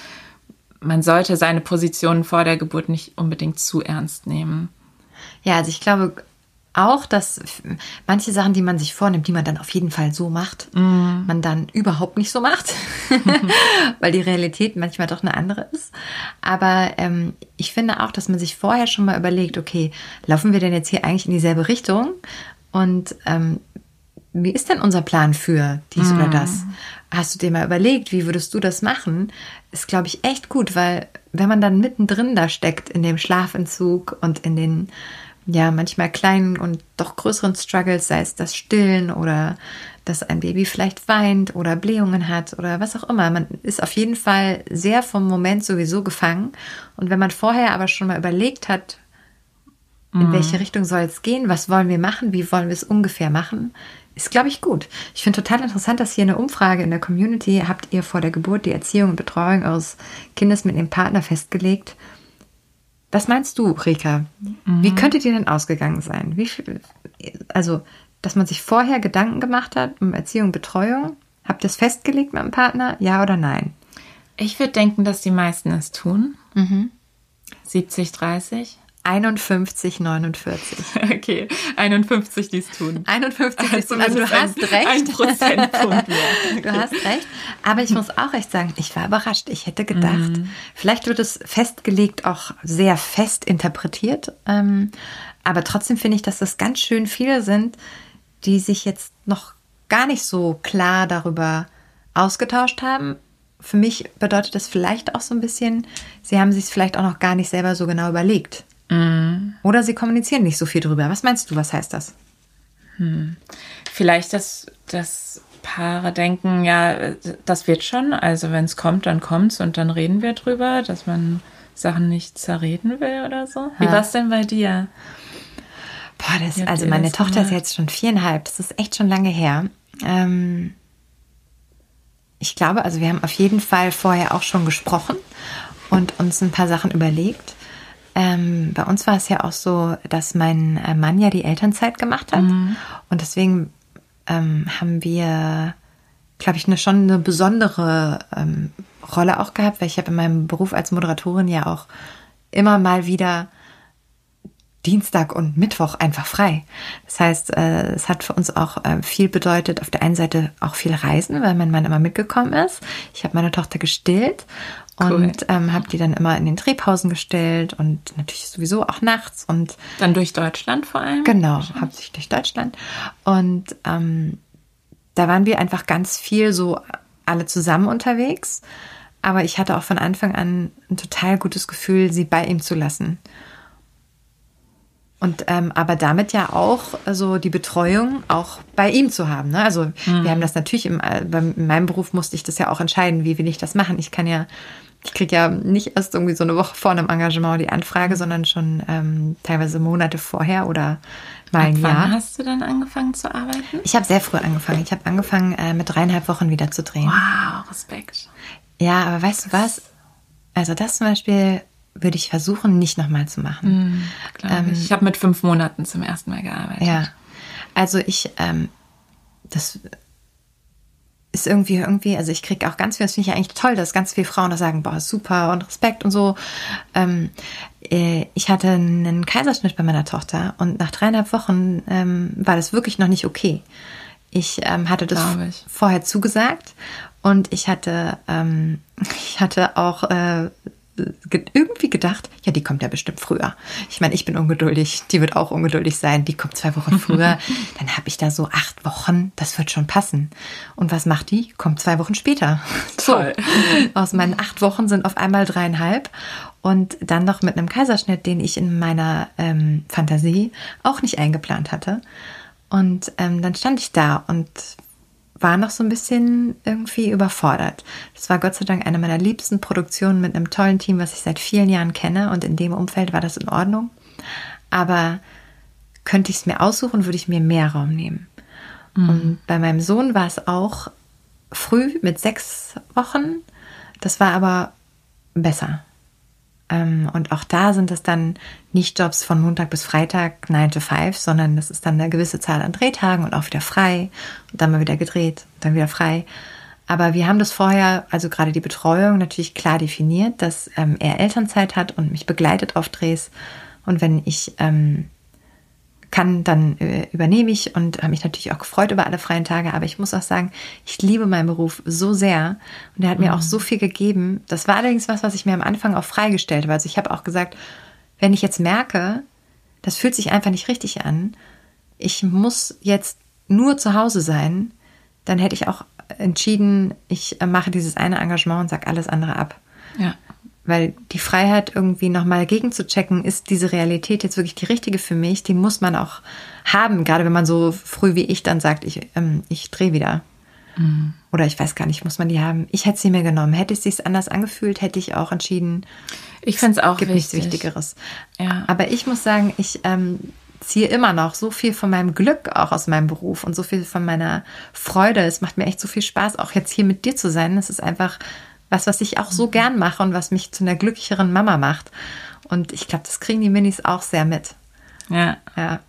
man sollte seine Positionen vor der Geburt nicht unbedingt zu ernst nehmen. Ja, also ich glaube, auch, dass manche Sachen, die man sich vornimmt, die man dann auf jeden Fall so macht, mm. man dann überhaupt nicht so macht, *laughs* weil die Realität manchmal doch eine andere ist. Aber ähm, ich finde auch, dass man sich vorher schon mal überlegt, okay, laufen wir denn jetzt hier eigentlich in dieselbe Richtung? Und ähm, wie ist denn unser Plan für dies mm. oder das? Hast du dir mal überlegt, wie würdest du das machen? Ist, glaube ich, echt gut, weil wenn man dann mittendrin da steckt in dem Schlafentzug und in den ja, manchmal kleinen und doch größeren Struggles, sei es das Stillen oder dass ein Baby vielleicht weint oder Blähungen hat oder was auch immer. Man ist auf jeden Fall sehr vom Moment sowieso gefangen. Und wenn man vorher aber schon mal überlegt hat, in mhm. welche Richtung soll es gehen, was wollen wir machen, wie wollen wir es ungefähr machen, ist, glaube ich, gut. Ich finde total interessant, dass hier eine Umfrage in der Community habt ihr vor der Geburt die Erziehung und Betreuung eures Kindes mit dem Partner festgelegt. Was meinst du, Rika? Mhm. Wie könnte dir denn ausgegangen sein? Wie viel, also, dass man sich vorher Gedanken gemacht hat um Erziehung, Betreuung? Habt ihr es festgelegt mit dem Partner? Ja oder nein? Ich würde denken, dass die meisten es tun. Mhm. 70, 30. 51, 49. Okay, 51, die es tun. 51, die es tun. Also du hast ein, recht. Ein Prozentpunkt mehr. *laughs* Du hast recht. Aber ich muss auch recht sagen, ich war überrascht. Ich hätte gedacht, mhm. vielleicht wird es festgelegt, auch sehr fest interpretiert. Ähm, aber trotzdem finde ich, dass das ganz schön viele sind, die sich jetzt noch gar nicht so klar darüber ausgetauscht haben. Für mich bedeutet das vielleicht auch so ein bisschen, sie haben sich es vielleicht auch noch gar nicht selber so genau überlegt. Mhm. Oder sie kommunizieren nicht so viel drüber. Was meinst du, was heißt das? Hm. Vielleicht, dass, dass Paare denken, ja, das wird schon. Also wenn es kommt, dann kommt es und dann reden wir drüber, dass man Sachen nicht zerreden will oder so. Wie war es denn bei dir? Boah, das, also meine Tochter gemacht? ist jetzt schon viereinhalb. Das ist echt schon lange her. Ähm, ich glaube, also wir haben auf jeden Fall vorher auch schon gesprochen und uns ein paar Sachen überlegt. Ähm, bei uns war es ja auch so, dass mein äh, Mann ja die Elternzeit gemacht hat. Mhm. Und deswegen ähm, haben wir, glaube ich, eine, schon eine besondere ähm, Rolle auch gehabt, weil ich habe in meinem Beruf als Moderatorin ja auch immer mal wieder Dienstag und Mittwoch einfach frei. Das heißt, äh, es hat für uns auch äh, viel bedeutet, auf der einen Seite auch viel Reisen, weil mein Mann immer mitgekommen ist. Ich habe meine Tochter gestillt Cool. Und ähm, habe die dann immer in den Drehpausen gestellt und natürlich sowieso auch nachts und dann durch Deutschland vor allem. Genau, hauptsächlich durch Deutschland. Und ähm, da waren wir einfach ganz viel so alle zusammen unterwegs. aber ich hatte auch von Anfang an ein total gutes Gefühl, sie bei ihm zu lassen. Und ähm, aber damit ja auch also die Betreuung auch bei ihm zu haben. Ne? Also mhm. wir haben das natürlich im, äh, in meinem Beruf musste ich das ja auch entscheiden, wie will ich das machen. Ich kann ja, ich kriege ja nicht erst irgendwie so eine Woche vor einem Engagement die Anfrage, sondern schon ähm, teilweise Monate vorher oder mal ein Jahr. Wann hast du dann angefangen zu arbeiten? Ich habe sehr früh angefangen. Ich habe angefangen äh, mit dreieinhalb Wochen wieder zu drehen. Wow, Respekt. Ja, aber weißt du was? Also das zum Beispiel würde ich versuchen, nicht nochmal zu machen. Mm, ähm, ich ich habe mit fünf Monaten zum ersten Mal gearbeitet. Ja, also ich, ähm, das ist irgendwie, irgendwie, also ich kriege auch ganz viel, das finde ich eigentlich toll, dass ganz viele Frauen da sagen, boah, super und Respekt und so. Ähm, äh, ich hatte einen Kaiserschnitt bei meiner Tochter und nach dreieinhalb Wochen ähm, war das wirklich noch nicht okay. Ich ähm, hatte das ich. vorher zugesagt und ich hatte, ähm, *laughs* ich hatte auch äh, irgendwie gedacht, ja, die kommt ja bestimmt früher. Ich meine, ich bin ungeduldig, die wird auch ungeduldig sein, die kommt zwei Wochen früher. *laughs* Dann habe ich da so acht Wochen, das wird schon passen. Und was macht die? Kommt zwei Wochen später. *laughs* Toll. So, *laughs* aus meinen acht Wochen sind auf einmal dreieinhalb. Und dann noch mit einem Kaiserschnitt, den ich in meiner ähm, Fantasie auch nicht eingeplant hatte. Und ähm, dann stand ich da und war noch so ein bisschen irgendwie überfordert. Das war Gott sei Dank eine meiner liebsten Produktionen mit einem tollen Team, was ich seit vielen Jahren kenne und in dem Umfeld war das in Ordnung. Aber könnte ich es mir aussuchen, würde ich mir mehr Raum nehmen. Mhm. Und bei meinem Sohn war es auch früh mit sechs Wochen. Das war aber besser. Ähm, und auch da sind es dann nicht Jobs von Montag bis Freitag 9 to 5, sondern das ist dann eine gewisse Zahl an Drehtagen und auch wieder frei und dann mal wieder gedreht dann wieder frei. Aber wir haben das vorher, also gerade die Betreuung, natürlich klar definiert, dass ähm, er Elternzeit hat und mich begleitet auf Drehs. Und wenn ich ähm, kann, dann äh, übernehme ich und habe mich natürlich auch gefreut über alle freien Tage. Aber ich muss auch sagen, ich liebe meinen Beruf so sehr und er hat mhm. mir auch so viel gegeben. Das war allerdings was, was ich mir am Anfang auch freigestellt habe. Also ich habe auch gesagt, wenn ich jetzt merke, das fühlt sich einfach nicht richtig an, ich muss jetzt nur zu Hause sein, dann hätte ich auch entschieden, ich äh, mache dieses eine Engagement und sage alles andere ab. Ja. Weil die Freiheit irgendwie nochmal gegenzuchecken, ist diese Realität jetzt wirklich die richtige für mich, die muss man auch haben, gerade wenn man so früh wie ich dann sagt, ich, ähm, ich drehe wieder. Mhm. Oder ich weiß gar nicht, muss man die haben? Ich hätte sie mir genommen. Hätte es sich anders angefühlt, hätte ich auch entschieden. Ich finde es auch gibt wichtig. nichts Wichtigeres. Ja. Aber ich muss sagen, ich ähm, ziehe immer noch so viel von meinem Glück auch aus meinem Beruf und so viel von meiner Freude. Es macht mir echt so viel Spaß, auch jetzt hier mit dir zu sein. Es ist einfach was, was ich auch so gern mache und was mich zu einer glücklicheren Mama macht. Und ich glaube, das kriegen die Minis auch sehr mit. Ja. Ja.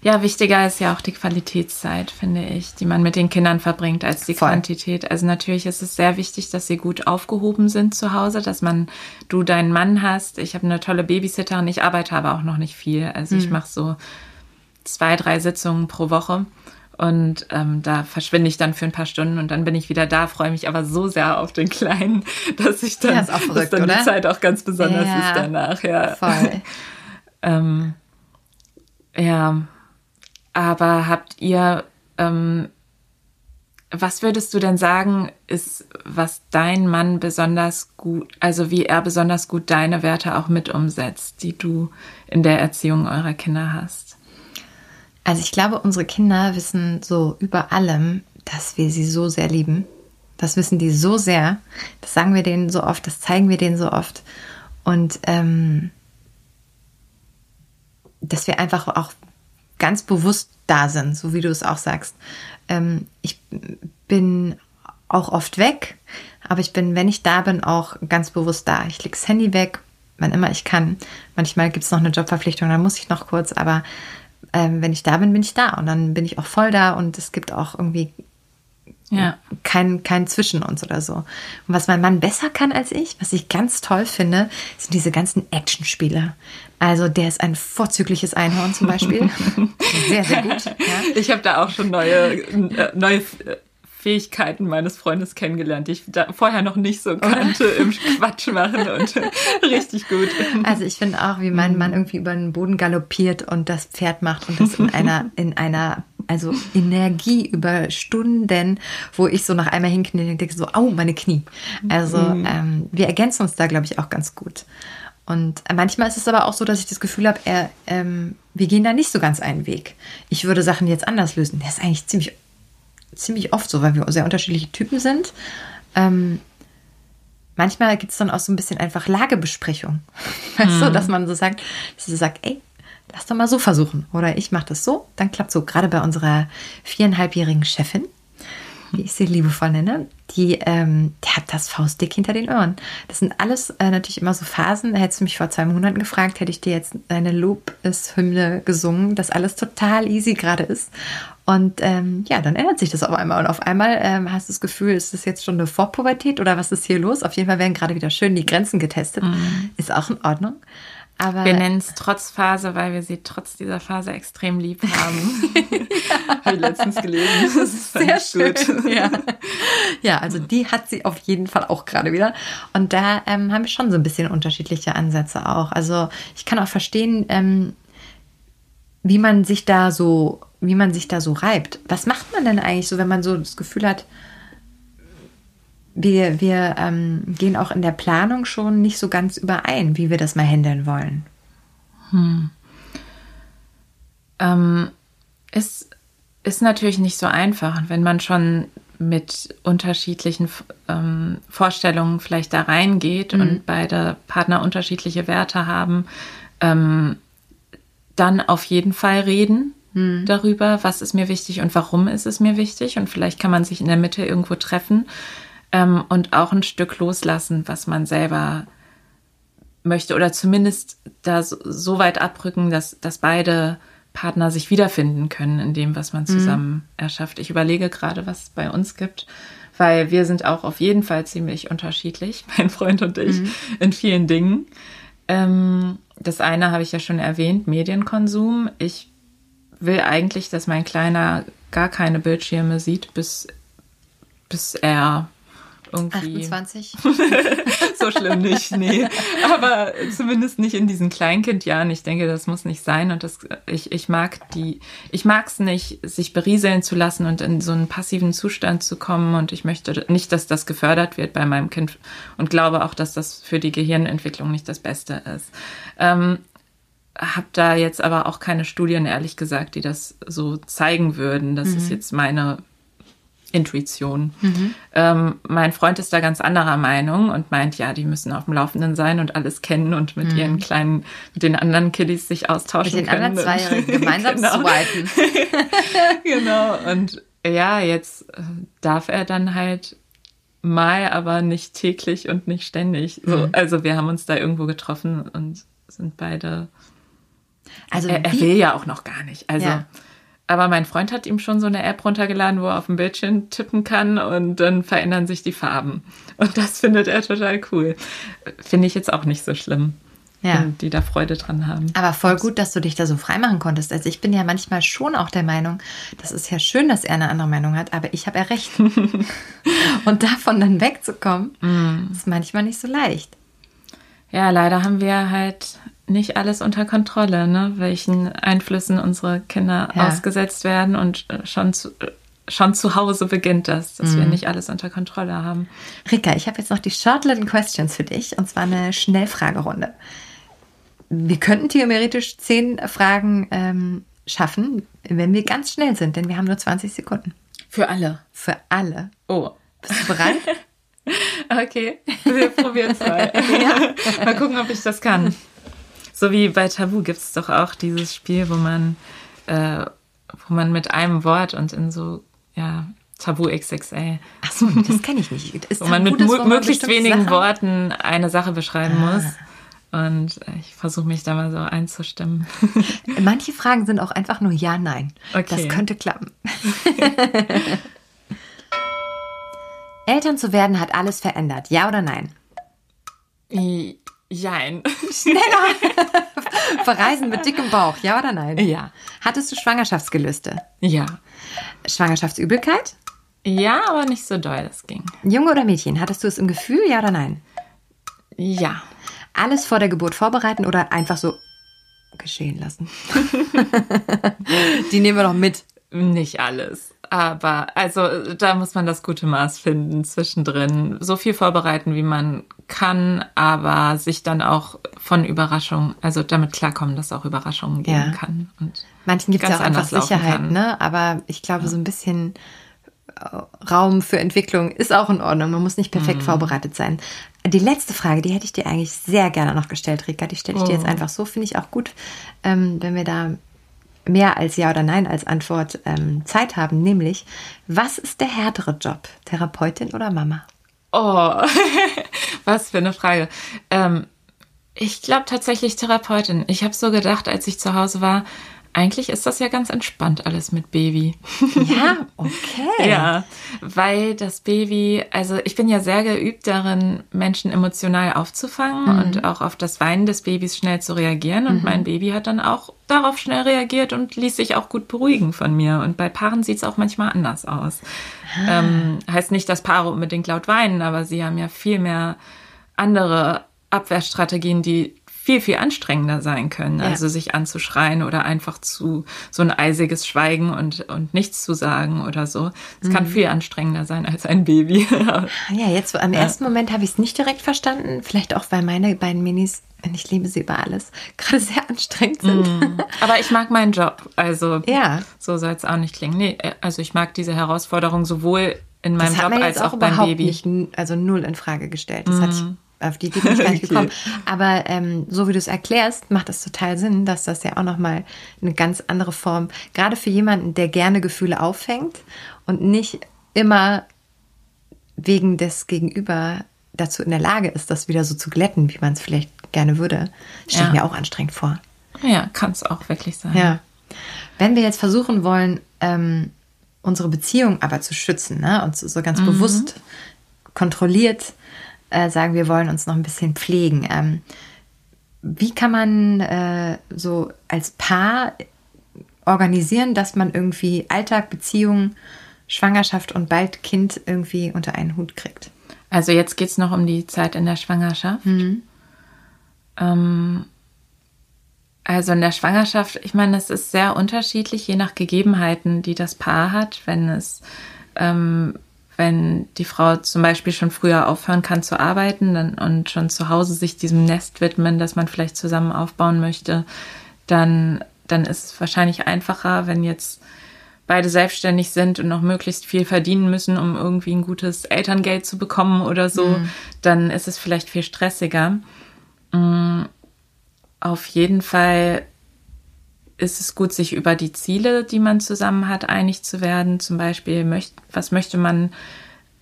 Ja, wichtiger ist ja auch die Qualitätszeit, finde ich, die man mit den Kindern verbringt, als die Voll. Quantität. Also natürlich ist es sehr wichtig, dass sie gut aufgehoben sind zu Hause, dass man, du deinen Mann hast. Ich habe eine tolle Babysitterin, ich arbeite aber auch noch nicht viel. Also ich mache so zwei, drei Sitzungen pro Woche. Und ähm, da verschwinde ich dann für ein paar Stunden und dann bin ich wieder da, freue mich aber so sehr auf den Kleinen, *laughs* dass ich dann, Ja, verrückt, dass dann oder? die Zeit auch ganz besonders Ja. ist danach. Ja. Voll. *laughs* Ähm, ja, aber habt ihr, ähm, was würdest du denn sagen, ist, was dein Mann besonders gut, also wie er besonders gut deine Werte auch mit umsetzt, die du in der Erziehung eurer Kinder hast? Also ich glaube, unsere Kinder wissen so über allem, dass wir sie so sehr lieben. Das wissen die so sehr. Das sagen wir denen so oft, das zeigen wir denen so oft. Und ähm, dass wir einfach auch ganz bewusst da sind, so wie du es auch sagst. Ähm, ich bin auch oft weg, aber ich bin, wenn ich da bin, auch ganz bewusst da. Ich lege das Handy weg, wann immer ich kann. Manchmal gibt es noch eine Jobverpflichtung, dann muss ich noch kurz, aber ähm, wenn ich da bin, bin ich da und dann bin ich auch voll da und es gibt auch irgendwie Ja. kein, kein zwischen uns oder so. Und was mein Mann besser kann als ich, was ich ganz toll finde, sind diese ganzen Actionspiele. Also der ist ein vorzügliches Einhorn zum Beispiel. *laughs* sehr, sehr gut. Ja. Ich habe da auch schon neue, äh, neue Fähigkeiten meines Freundes kennengelernt, die ich da vorher noch nicht so kannte *laughs* im Quatsch machen und *laughs* richtig gut. Also ich finde auch, wie mein Mann irgendwie über den Boden galoppiert und das Pferd macht und das in einer, *laughs* in einer also Energie über Stunden, wo ich so nach einmal hinknie und denke so, au, meine Knie. Also mhm. ähm, wir ergänzen uns da, glaube ich, auch ganz gut. Und manchmal ist es aber auch so, dass ich das Gefühl habe, er, ähm, wir gehen da nicht so ganz einen Weg. Ich würde Sachen jetzt anders lösen. Das ist eigentlich ziemlich, ziemlich oft so, weil wir sehr unterschiedliche Typen sind. Ähm, manchmal gibt es dann auch so ein bisschen einfach Lagebesprechung. *laughs* Weißt mhm. du, dass man so sagt, dass sie sagt, ey, lass doch mal so versuchen. Oder ich mache das so, dann klappt so. Gerade bei unserer viereinhalbjährigen Chefin, wie ich sie liebevoll nenne, die, ähm, die hat das Faustdick hinter den Ohren. Das sind alles äh, natürlich immer so Phasen. Hättest du mich vor zwei Monaten gefragt, hätte ich dir jetzt eine Lobeshymne gesungen, dass alles total easy gerade ist. Und ähm, ja, dann ändert sich das auf einmal. Und auf einmal ähm, hast du das Gefühl, ist das jetzt schon eine Vorpubertät oder was ist hier los? Auf jeden Fall werden gerade wieder schön die Grenzen getestet. Mhm. Ist auch in Ordnung. Aber wir nennen es Trotzphase, weil wir sie trotz dieser Phase extrem lieb haben. *laughs* *laughs* ja. Habe ich letztens gelesen. Das ist sehr schön. Gut. Ja. ja, also die hat sie auf jeden Fall auch gerade wieder. Und da ähm, haben wir schon so ein bisschen unterschiedliche Ansätze auch. Also ich kann auch verstehen, ähm, wie man sich da so, wie man sich da so reibt. Was macht man denn eigentlich so, wenn man so das Gefühl hat, wir, wir ähm, gehen auch in der Planung schon nicht so ganz überein, wie wir das mal handeln wollen. Hm. Ähm, ist, ist natürlich nicht so einfach. Wenn man schon mit unterschiedlichen ähm, Vorstellungen vielleicht da reingeht mhm. und beide Partner unterschiedliche Werte haben, ähm, dann auf jeden Fall reden mhm. darüber, was ist mir wichtig und warum ist es mir wichtig. Und vielleicht kann man sich in der Mitte irgendwo treffen ähm, und auch ein Stück loslassen, was man selber möchte oder zumindest da so, weit abrücken, dass, dass beide Partner sich wiederfinden können in dem, was man mhm. zusammen mhm. erschafft. Ich überlege gerade, was es bei uns gibt, weil wir sind auch auf jeden Fall ziemlich unterschiedlich, *laughs* mein Freund und ich, mhm. in vielen Dingen. Ähm, das eine habe ich ja schon erwähnt, Medienkonsum. Ich will eigentlich, dass mein Kleiner gar keine Bildschirme sieht, bis, bis er irgendwie. 28? *laughs* so schlimm nicht, nee. Aber zumindest nicht in diesen Kleinkindjahren. Ich denke, das muss nicht sein. Und das, ich, ich mag die, ich mag es nicht, sich berieseln zu lassen und in so einen passiven Zustand zu kommen. Und ich möchte nicht, dass das gefördert wird bei meinem Kind und glaube auch, dass das für die Gehirnentwicklung nicht das Beste ist. Ähm, habe da jetzt aber auch keine Studien, ehrlich gesagt, die das so zeigen würden. Das mhm. ist jetzt meine Intuition. Mhm. Ähm, mein Freund ist da ganz anderer Meinung und meint, ja, die müssen auf dem Laufenden sein und alles kennen und mit mhm. ihren kleinen, mit den anderen Kiddies sich austauschen mit den können. anderen Zweijährigen *laughs* gemeinsam genau. swipen. *laughs* genau. Und ja, jetzt äh, darf er dann halt mal, aber nicht täglich und nicht ständig. So, mhm. Also wir haben uns da irgendwo getroffen und sind beide. Also er, er will ja auch noch gar nicht. Also ja. Aber mein Freund hat ihm schon so eine App runtergeladen, wo er auf dem Bildschirm tippen kann und dann verändern sich die Farben. Und das findet er total cool. Finde ich jetzt auch nicht so schlimm. Ja. Die da Freude dran haben. Aber voll gut, dass du dich da so freimachen konntest. Also ich bin ja manchmal schon auch der Meinung, das ist ja schön, dass er eine andere Meinung hat, aber ich habe ja recht. *laughs* und davon dann wegzukommen, mm. ist manchmal nicht so leicht. Ja, leider haben wir halt nicht alles unter Kontrolle, ne? welchen Einflüssen unsere Kinder ja. ausgesetzt werden und äh, schon zu, äh, schon zu Hause beginnt das, dass mhm. wir nicht alles unter Kontrolle haben. Rika, ich habe jetzt noch die Short Little Questions für dich und zwar eine Schnellfragerunde. Wir könnten theoretisch zehn Fragen ähm, schaffen, wenn wir ganz schnell sind, denn wir haben nur 20 Sekunden. Für alle? Für alle. Oh. Bist du bereit? *laughs* okay, wir probieren es mal. *laughs* ja. Mal gucken, ob ich das kann. So wie bei Tabu gibt es doch auch dieses Spiel, wo man, äh, wo man mit einem Wort und in so, ja, Tabu XXL. Ach so, das kenne ich nicht. Ist *laughs* wo man mit das, wo man möglichst wenigen Sachen? Worten eine Sache beschreiben ah. muss. Und ich versuche mich da mal so einzustimmen. *laughs* Manche Fragen sind auch einfach nur Ja, Nein. Okay. Das könnte klappen. *laughs* Eltern zu werden hat alles verändert. Ja oder nein? Jein. Schneller. Verreisen mit dickem Bauch, ja oder nein? Ja. Hattest du Schwangerschaftsgelüste? Ja. Schwangerschaftsübelkeit? Ja, aber nicht so doll, das ging. Junge oder Mädchen, hattest du es im Gefühl, ja oder nein? Ja. Alles vor der Geburt vorbereiten oder einfach so geschehen lassen? *laughs* Die nehmen wir noch mit. Nicht alles. Aber also da muss man das gute Maß finden zwischendrin. So viel vorbereiten, wie man kann, aber sich dann auch von Überraschungen, also damit klarkommen, dass es auch Überraschungen geben ja. kann. Und Manchen gibt es ja auch einfach Sicherheit, ne? Aber ich glaube, ja. so ein bisschen äh, Raum für Entwicklung ist auch in Ordnung. Man muss nicht perfekt mhm. vorbereitet sein. Die letzte Frage, die hätte ich dir eigentlich sehr gerne noch gestellt, Rika. Die stelle ich oh. dir jetzt oh. einfach so, finde ich auch gut, ähm, wenn wir da mehr als Ja oder Nein als Antwort ähm, Zeit haben, nämlich, was ist der härtere Job, Therapeutin oder Mama? Oh, *laughs* was für eine Frage. Ähm, ich glaube tatsächlich Therapeutin. Ich habe so gedacht, als ich zu Hause war, eigentlich ist das ja ganz entspannt alles mit Baby. Ja, *laughs* okay. ja, weil das Baby, also ich bin ja sehr geübt darin, Menschen emotional aufzufangen mhm. und auch auf das Weinen des Babys schnell zu reagieren. Und mhm. mein Baby hat dann auch darauf schnell reagiert und ließ sich auch gut beruhigen von mir. Und bei Paaren sieht es auch manchmal anders aus. Ah. Ähm, heißt nicht, dass Paare unbedingt laut weinen, aber sie haben ja viel mehr andere Abwehrstrategien, die viel, viel anstrengender sein können. Ja. Also sich anzuschreien oder einfach zu so ein eisiges Schweigen und, und nichts zu sagen oder so. Es mhm. kann viel anstrengender sein als ein Baby. *laughs* ja, jetzt am ja. ersten Moment habe ich es nicht direkt verstanden. Vielleicht auch, weil meine beiden Minis ich liebe sie über alles, *laughs* gerade sehr anstrengend sind. Mm, aber ich mag meinen Job. Also ja. so soll es auch nicht klingen. Nee, äh, also ich mag diese Herausforderung sowohl in meinem Job als auch, auch beim Baby. Nicht, also null in Frage gestellt. Das mm. hatte ich auf die Idee bin ich gar nicht *laughs* gekommen. Aber ähm, so wie du es erklärst, macht es total Sinn, dass das ja auch nochmal eine ganz andere Form, gerade für jemanden, der gerne Gefühle auffängt und nicht immer wegen des Gegenüber dazu in der Lage ist, das wieder so zu glätten, wie man es vielleicht gerne würde, steht ja. mir auch anstrengend vor. Ja, kann es auch wirklich sein. Ja. Wenn wir jetzt versuchen wollen, ähm, unsere Beziehung aber zu schützen ne, und so, so ganz mhm. bewusst kontrolliert äh, sagen, wir wollen uns noch ein bisschen pflegen. Ähm, wie kann man äh, so als Paar organisieren, dass man irgendwie Alltag, Beziehung, Schwangerschaft und bald Kind irgendwie unter einen Hut kriegt? Also jetzt geht es noch um die Zeit in der Schwangerschaft. Mhm. Ähm, also in der Schwangerschaft, ich meine, es ist sehr unterschiedlich, je nach Gegebenheiten, die das Paar hat. Wenn es ähm, wenn die Frau zum Beispiel schon früher aufhören kann zu arbeiten dann, und schon zu Hause sich diesem Nest widmen, das man vielleicht zusammen aufbauen möchte, dann, dann ist es wahrscheinlich einfacher, wenn jetzt beide selbstständig sind und noch möglichst viel verdienen müssen, um irgendwie ein gutes Elterngeld zu bekommen oder so, mhm. dann ist es vielleicht viel stressiger. Mhm. Auf jeden Fall ist es gut, sich über die Ziele, die man zusammen hat, einig zu werden. Zum Beispiel, möcht, was möchte man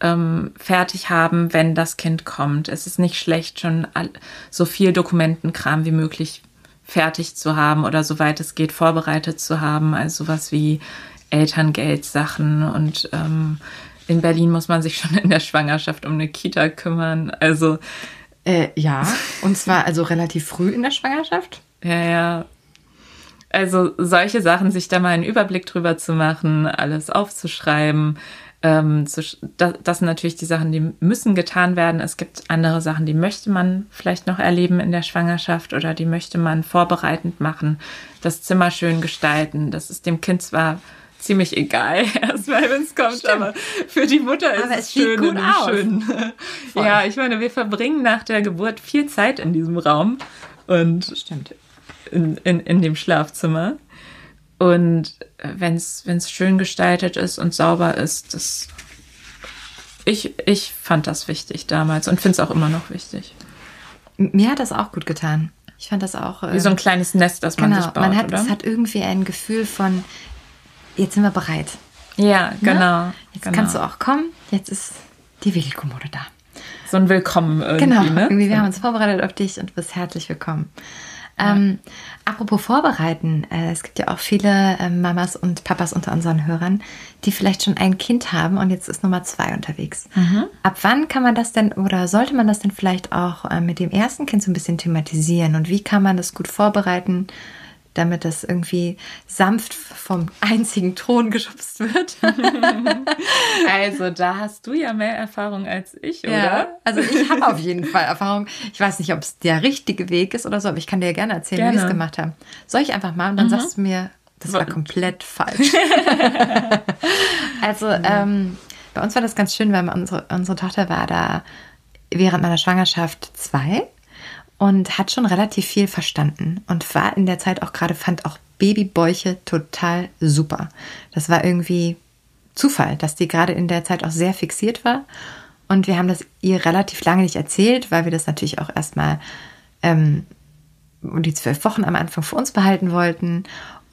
ähm, fertig haben, wenn das Kind kommt? Es ist nicht schlecht, schon all, so viel Dokumentenkram wie möglich fertig zu haben oder soweit es geht vorbereitet zu haben. Also sowas wie Elterngeldsachen und ähm, in Berlin muss man sich *laughs* schon in der Schwangerschaft um eine Kita kümmern. Also äh, ja, und zwar also relativ früh in der Schwangerschaft. Ja, ja. Also solche Sachen, sich da mal einen Überblick drüber zu machen, alles aufzuschreiben. Ähm, zu, das, das sind natürlich die Sachen, die müssen getan werden. Es gibt andere Sachen, die möchte man vielleicht noch erleben in der Schwangerschaft oder die möchte man vorbereitend machen. Das Zimmer schön gestalten. Das ist dem Kind zwar ziemlich egal, *laughs* erstmal, wenn es kommt, Stimmt. aber für die Mutter ist aber es, es schön gut aus. schön. *laughs* ja, ich meine, wir verbringen nach der Geburt viel Zeit in diesem Raum und Stimmt in, in, in dem Schlafzimmer. Und wenn es schön gestaltet ist und sauber ist, das ich, ich fand das wichtig damals und finde es auch immer noch wichtig. Mir hat das auch gut getan. Ich fand das auch. Wie so ein ähm, kleines Nest, das man genau, sich baut. Man hat, oder? es hat irgendwie ein Gefühl von, jetzt sind wir bereit. Ja, ne? genau. Jetzt genau. kannst du auch kommen, jetzt ist die Wickelkommode da. So ein Willkommen irgendwie. Genau, ne? irgendwie, wir haben uns vorbereitet auf dich und du bist herzlich willkommen. Ähm, apropos Vorbereiten, äh, es gibt ja auch viele äh, Mamas und Papas unter unseren Hörern, die vielleicht schon ein Kind haben und jetzt ist Nummer zwei unterwegs. Mhm. Ab wann kann man das denn oder sollte man das denn vielleicht auch äh, mit dem ersten Kind so ein bisschen thematisieren und wie kann man das gut vorbereiten? Damit das irgendwie sanft vom einzigen Thron geschubst wird. *laughs* also da hast du ja mehr Erfahrung als ich, oder? Ja, also ich habe auf jeden Fall Erfahrung. Ich weiß nicht, ob es der richtige Weg ist oder so, aber ich kann dir ja gerne erzählen, gerne. wie wir es gemacht haben. Soll ich einfach mal und dann mhm. sagst du mir Das war komplett *laughs* falsch. also ähm, bei uns war das ganz schön, weil unsere, unsere Tochter war da während meiner Schwangerschaft zwei und hat schon relativ viel verstanden und war in der Zeit auch gerade, fand auch Babybäuche total super. Das war irgendwie Zufall, dass die gerade in der Zeit auch sehr fixiert war. Und wir haben das ihr relativ lange nicht erzählt, weil wir das natürlich auch erstmal ähm, die zwölf Wochen am Anfang für uns behalten wollten.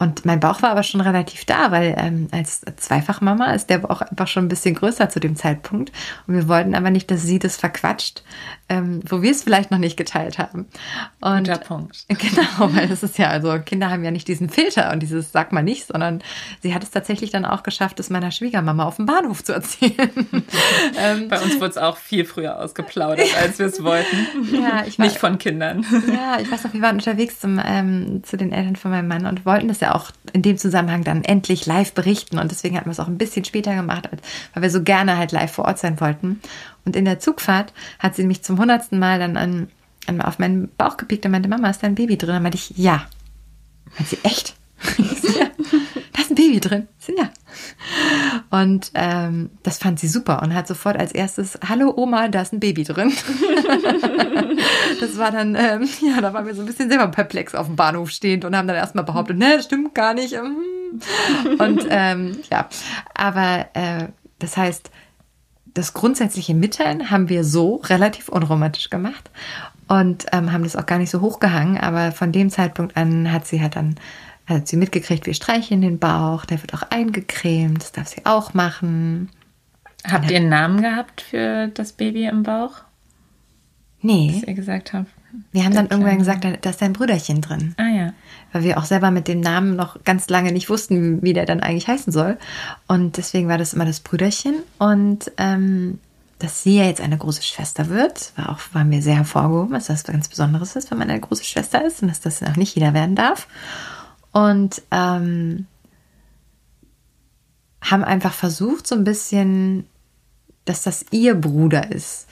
Und mein Bauch war aber schon relativ da, weil ähm, als Zweifachmama ist der Bauch einfach schon ein bisschen größer zu dem Zeitpunkt. Und wir wollten aber nicht, dass sie das verquatscht, ähm, wo wir es vielleicht noch nicht geteilt haben. Und Guter Punkt. *laughs* Genau, weil das ist ja, also Kinder haben ja nicht diesen Filter und dieses sag mal nicht, sondern sie hat es tatsächlich dann auch geschafft, es meiner Schwiegermama auf dem Bahnhof zu erzählen. *laughs* ähm, Bei uns wurde es auch viel früher ausgeplaudert, als wir es wollten. Ja, ich war, nicht von Kindern. Ja, ich weiß noch, wir waren unterwegs zum, ähm, zu den Eltern von meinem Mann und wollten das ja auch in dem Zusammenhang dann endlich live berichten. Und deswegen hatten wir es auch ein bisschen später gemacht, weil wir so gerne halt live vor Ort sein wollten. Und in der Zugfahrt hat sie mich zum hundertsten Mal dann an, an, auf meinen Bauch gepickt und meinte, Mama, ist da ein Baby drin? Dann meinte ich, ja. Meint sie, echt? *laughs* ja, da ist ein Baby drin. Ja. Und ähm, das fand sie super und hat sofort als erstes, hallo Oma, da ist ein Baby drin. *laughs* das war dann, ähm, ja, da waren wir so ein bisschen selber perplex auf dem Bahnhof stehend und haben dann erstmal behauptet, ne, das stimmt gar nicht. Und ähm, ja, aber äh, das heißt, das grundsätzliche Mitteilen haben wir so relativ unromantisch gemacht und ähm, haben das auch gar nicht so hochgehangen, aber von dem Zeitpunkt an hat sie halt dann hat sie mitgekriegt, wir streichen den Bauch, der wird auch eingecremt, das darf sie auch machen. Habt ihr einen Namen gehabt für das Baby im Bauch? Nee. Was ihr gesagt habt. Wir haben dann irgendwann gesagt, da ist dein Brüderchen drin. Ah ja. Weil wir auch selber mit dem Namen noch ganz lange nicht wussten, wie der dann eigentlich heißen soll. Und deswegen war das immer das Brüderchen. Und ähm, dass sie ja jetzt eine große Schwester wird, war auch war mir sehr hervorgehoben, dass das was ganz Besonderes ist, wenn man eine große Schwester ist und dass das auch nicht jeder werden darf. Und ähm, haben einfach versucht, so ein bisschen, dass das ihr Bruder ist,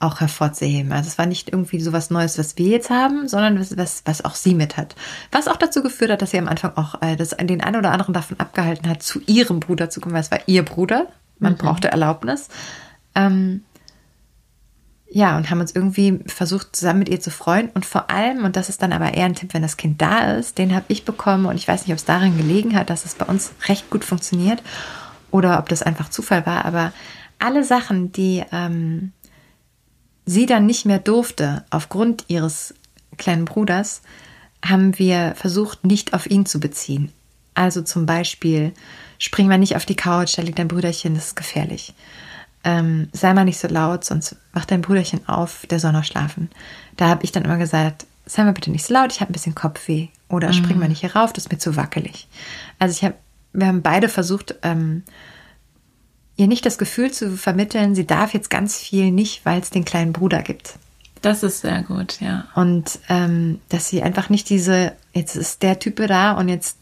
auch hervorzuheben. Also es war nicht irgendwie so was Neues, was wir jetzt haben, sondern was, was, was auch sie mit hat. Was auch dazu geführt hat, dass sie am Anfang auch äh, das, den einen oder anderen davon abgehalten hat, zu ihrem Bruder zu kommen, weil es war ihr Bruder. Man mhm. brauchte Erlaubnis. Ähm, ja, und haben uns irgendwie versucht, zusammen mit ihr zu freuen. Und vor allem, und das ist dann aber eher ein Tipp, wenn das Kind da ist, den habe ich bekommen. Und ich weiß nicht, ob es daran gelegen hat, dass es bei uns recht gut funktioniert oder ob das einfach Zufall war. Aber alle Sachen, die ähm, sie dann nicht mehr durfte, aufgrund ihres kleinen Bruders, haben wir versucht, nicht auf ihn zu beziehen. Also zum Beispiel, spring mal nicht auf die Couch, da liegt dein Brüderchen, das ist gefährlich ähm, sei mal nicht so laut, sonst wacht dein Brüderchen auf, der soll noch schlafen. Da habe ich dann immer gesagt, sei mal bitte nicht so laut, ich habe ein bisschen Kopfweh. Oder mhm. spring mal nicht hier rauf, das ist mir zu wackelig. Also ich habe, wir haben beide versucht, ähm, ihr nicht das Gefühl zu vermitteln, sie darf jetzt ganz viel nicht, weil es den kleinen Bruder gibt. Das ist sehr gut, ja. Und ähm, dass sie einfach nicht diese, jetzt ist der Typ da und jetzt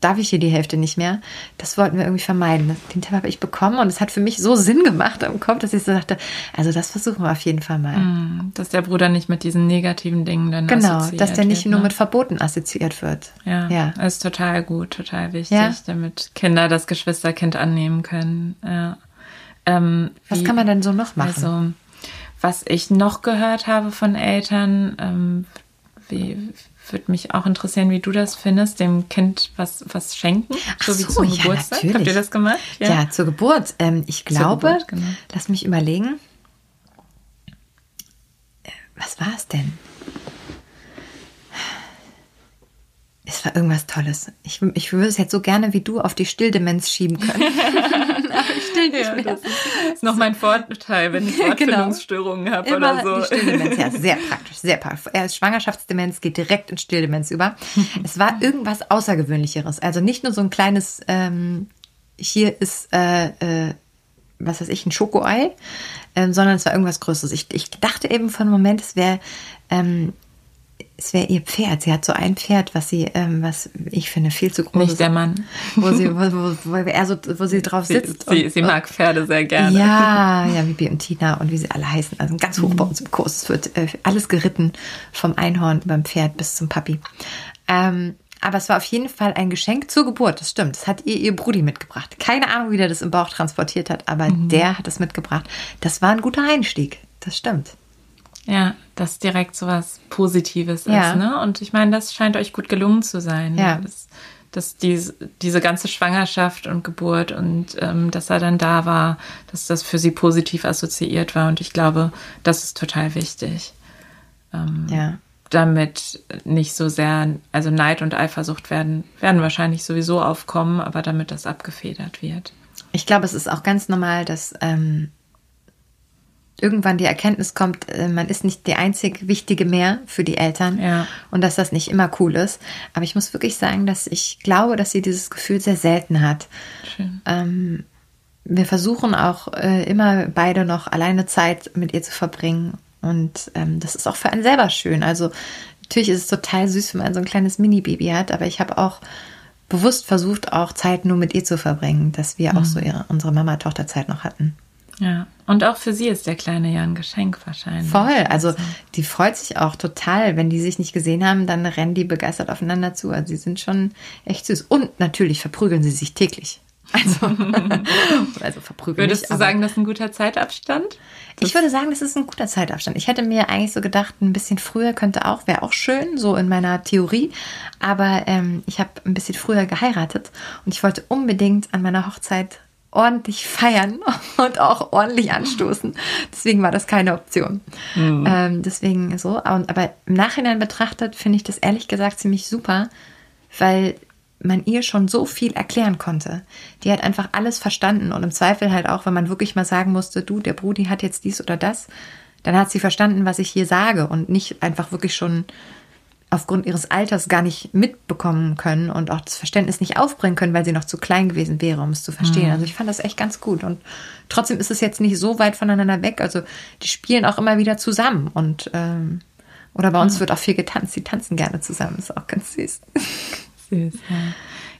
darf ich hier die Hälfte nicht mehr. Das wollten wir irgendwie vermeiden. Den Tipp habe ich bekommen und es hat für mich so Sinn gemacht im Kopf, dass ich so dachte, also das versuchen wir auf jeden Fall mal. Mm, dass der Bruder nicht mit diesen negativen Dingen dann genau, assoziiert Genau, dass der nicht wird, nur ne? mit Verboten assoziiert wird. Ja, ja, ist total gut, total wichtig, ja? damit Kinder das Geschwisterkind annehmen können. Ja. Ähm, was wie, kann man denn so noch machen? Also, was ich noch gehört habe von Eltern, ähm, wie würde mich auch interessieren, wie du das findest, dem Kind was, was schenken, Ach so, wie zum ja, Geburtstag. Natürlich. Habt ihr das gemacht? Ja, ja zur Geburt. Ähm, ich glaube, Geburt, genau. lass mich überlegen. Äh, was war es denn? Es war irgendwas Tolles. Ich, ich würde es jetzt so gerne wie du auf die Stilldemenz schieben können. *laughs* Still nicht ja, mehr. Das *laughs* ist noch mein Vorteil, wenn ich *laughs* Wortfindungsstörungen genau. habe oder so. Die Stilldemenz, ja, *laughs* sehr praktisch, sehr praktisch. Erst Schwangerschaftsdemenz geht direkt in Stilldemenz über. es war irgendwas Außergewöhnlicheres. Also nicht nur so ein kleines, ähm, hier ist, äh, äh, was weiß ich, ein Schokoei, ähm, sondern es war irgendwas Größeres. Ich, ich dachte eben von einem Moment, es wäre ähm, es wäre ihr Pferd. Sie hat so ein Pferd, was sie, ähm, was ich finde, viel zu groß Nicht ist. der Mann. Wo sie, wo, wo, wo, er so, wo sie drauf sitzt. Sie, und, sie mag Pferde sehr gerne. Ja, ja, Bibi und Tina und wie sie alle heißen. Also ganz hoch bei uns im Kurs. Es wird äh, alles geritten, vom Einhorn beim Pferd bis zum Papi. Ähm, Aber es war auf jeden Fall ein Geschenk zur Geburt, das stimmt. Das hat ihr ihr Brudi mitgebracht. Keine Ahnung, wie der das im Bauch transportiert hat, aber mhm. der hat es mitgebracht. Das war ein guter Einstieg, das stimmt. Ja, dass direkt so was Positives ja. ist, ne? Und ich meine, das scheint euch gut gelungen zu sein. Ja. Das, dass diese, diese ganze Schwangerschaft und Geburt und ähm, dass er dann da war, dass das für sie positiv assoziiert war. Und ich glaube, das ist total wichtig. Ähm, ja. Damit nicht so sehr, also Neid und Eifersucht werden, werden wahrscheinlich sowieso aufkommen, aber damit das abgefedert wird. Ich glaube, es ist auch ganz normal, dass ähm, irgendwann die Erkenntnis kommt, äh, man ist nicht die einzig Wichtige mehr für die Eltern ja. und dass das nicht immer cool ist. Aber ich muss wirklich sagen, dass ich glaube, dass sie dieses Gefühl sehr selten hat. Ähm, wir versuchen auch äh, immer beide noch alleine Zeit mit ihr zu verbringen und ähm, das ist auch für einen selber schön. Also natürlich ist es total süß, wenn man so ein kleines Mini-Baby hat, aber ich habe auch bewusst versucht, auch Zeit nur mit ihr zu verbringen, dass wir mhm. auch so ihre, unsere Mama-Tochter-Zeit noch hatten. Ja, und auch für sie ist der kleine ja ein Geschenk wahrscheinlich. Voll, also die freut sich auch total. Wenn die sich nicht gesehen haben, dann rennen die begeistert aufeinander zu. Also sie sind schon echt süß. Und natürlich verprügeln sie sich täglich. *laughs* Also, *laughs* also verprügeln. Würdest nicht, du sagen, das ist ein guter Zeitabstand? ich würde sagen, das ist ein guter Zeitabstand. Ich hätte mir eigentlich so gedacht, ein bisschen früher könnte auch, wäre auch schön, so in meiner Theorie. Aber ähm, ich habe ein bisschen früher geheiratet und ich wollte unbedingt an meiner Hochzeit ordentlich feiern *laughs* und auch ordentlich anstoßen. Deswegen war das keine Option. Mhm. Ähm, deswegen so. Aber im Nachhinein betrachtet finde ich das ehrlich gesagt ziemlich super, weil man ihr schon so viel erklären konnte. Die hat einfach alles verstanden und im Zweifel halt auch, wenn man wirklich mal sagen musste, du, der Brudi hat jetzt dies oder das, dann hat sie verstanden, was ich hier sage und nicht einfach wirklich schon aufgrund ihres Alters gar nicht mitbekommen können und auch das Verständnis nicht aufbringen können, weil sie noch zu klein gewesen wäre, um es zu verstehen. Mhm. Also ich fand das echt ganz gut. Und trotzdem ist es jetzt nicht so weit voneinander weg. Also die spielen auch immer wieder zusammen. Und ähm, oder bei uns mhm. wird auch viel getanzt. Die tanzen gerne zusammen. Ist auch ganz süß. *laughs* Süß, ja.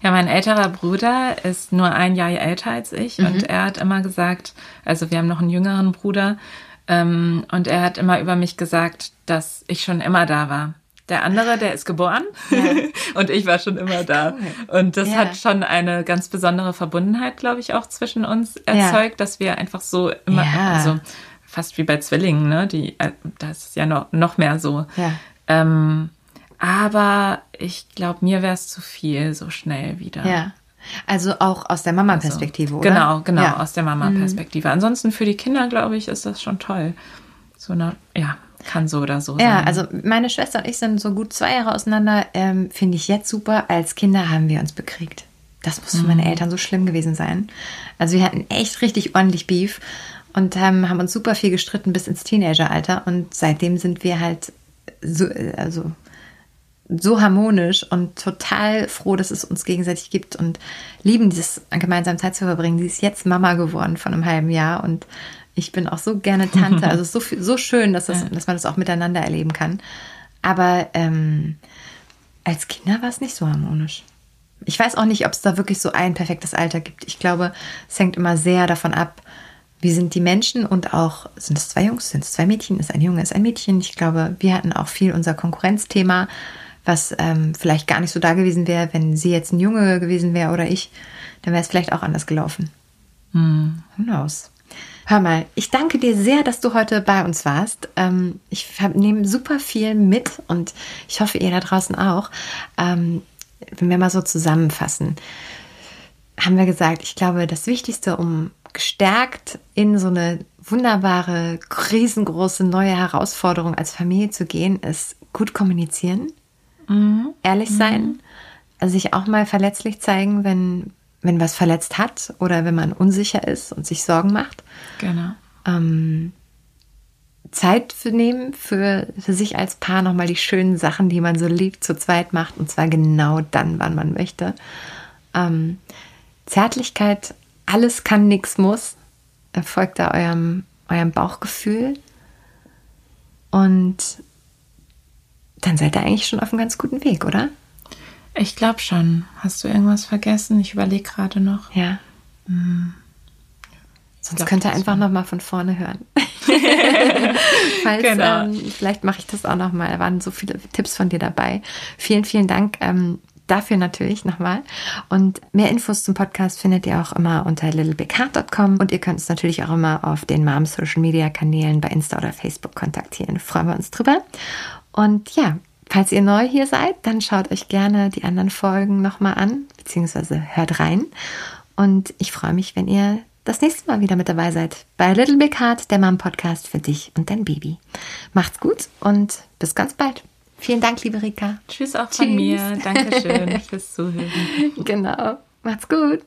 Ja, mein älterer Bruder ist nur ein Jahr älter als ich mhm. und er hat immer gesagt, also wir haben noch einen jüngeren Bruder, ähm, und er hat immer über mich gesagt, dass ich schon immer da war. Der andere, der ist geboren ja. *laughs* und ich war schon immer da. Und das ja. hat schon eine ganz besondere Verbundenheit, glaube ich, auch zwischen uns erzeugt, ja. dass wir einfach so immer, also fast wie bei Zwillingen, ne? Die, äh, das ist ja noch, noch mehr so. Ähm, aber ich glaube, mir wäre es zu viel so schnell wieder. Ja. Also auch aus der Mama-Perspektive, also, oder? Genau, genau, ja. aus der Mama-Perspektive. Mhm. Ansonsten für die Kinder, glaube ich, ist das schon toll. So eine, ja, kann so oder so sein. Ja, also meine Schwester und ich sind so gut zwei Jahre auseinander. Ähm, Finde ich jetzt super. Als Kinder haben wir uns bekriegt. Das muss für meine mhm. Eltern so schlimm gewesen sein. Also wir hatten echt richtig ordentlich Beef und ähm, haben uns super viel gestritten bis ins Teenageralter. Und seitdem sind wir halt so, also so harmonisch und total froh, dass es uns gegenseitig gibt und lieben dieses gemeinsam Zeit zu verbringen. Sie ist jetzt Mama geworden von einem halben Jahr und ich bin auch so gerne Tante. *laughs* Also so, so schön, dass, das, ja. dass man das auch miteinander erleben kann. Aber ähm, als Kinder war es nicht so harmonisch. Ich weiß auch nicht, ob es da wirklich so ein perfektes Alter gibt. Ich glaube, es hängt immer sehr davon ab, wie sind die Menschen und auch, sind es zwei Jungs, sind es zwei Mädchen, ist ein Junge, ist ein Mädchen. Ich glaube, wir hatten auch viel unser Konkurrenzthema, was ähm, vielleicht gar nicht so da gewesen wäre, wenn sie jetzt ein Junge gewesen wäre oder ich, dann wäre es vielleicht auch anders gelaufen. Hm. Who knows? Hör mal, ich danke dir sehr, dass du heute bei uns warst. Ähm, ich nehme super viel mit und ich hoffe, ihr da draußen auch. Ähm, wenn wir mal so zusammenfassen, haben wir gesagt, ich glaube, das Wichtigste, um gestärkt in so eine wunderbare, riesengroße neue Herausforderung als Familie zu gehen, ist gut kommunizieren, mhm. ehrlich sein, mhm. also sich auch mal verletzlich zeigen, wenn wenn was verletzt hat oder wenn man unsicher ist und sich Sorgen macht. Genau. Ähm, Zeit für nehmen für, für sich als Paar nochmal die schönen Sachen, die man so liebt, zu zweit macht und zwar genau dann, wann man möchte. Ähm, Zärtlichkeit, alles kann, nichts muss, folgt da eurem, eurem Bauchgefühl und dann seid ihr eigentlich schon auf einem ganz guten Weg, oder? Ich glaube schon. Hast du irgendwas vergessen? Ich überlege gerade noch. Ja. Hm. Sonst könnt ihr einfach noch mal von vorne hören. *laughs* Falls, genau. ähm, vielleicht mache ich das auch noch mal. Da waren so viele Tipps von dir dabei. Vielen, vielen Dank, ähm, dafür natürlich nochmal. Und mehr Infos zum Podcast findet ihr auch immer unter littlebigheart.com und ihr könnt uns natürlich auch immer auf den Mom Social Media Kanälen bei Insta oder Facebook kontaktieren. Freuen wir uns drüber. Und ja, falls ihr neu hier seid, dann schaut euch gerne die anderen Folgen nochmal an, beziehungsweise hört rein. Und ich freue mich, wenn ihr das nächste Mal wieder mit dabei seid bei Little Big Heart, der Mom Podcast für dich und dein Baby. Macht's gut und bis ganz bald. Vielen Dank, liebe Rika. Tschüss auch von Tschüss. mir. Dankeschön *laughs* fürs Zuhören. Genau. Macht's gut.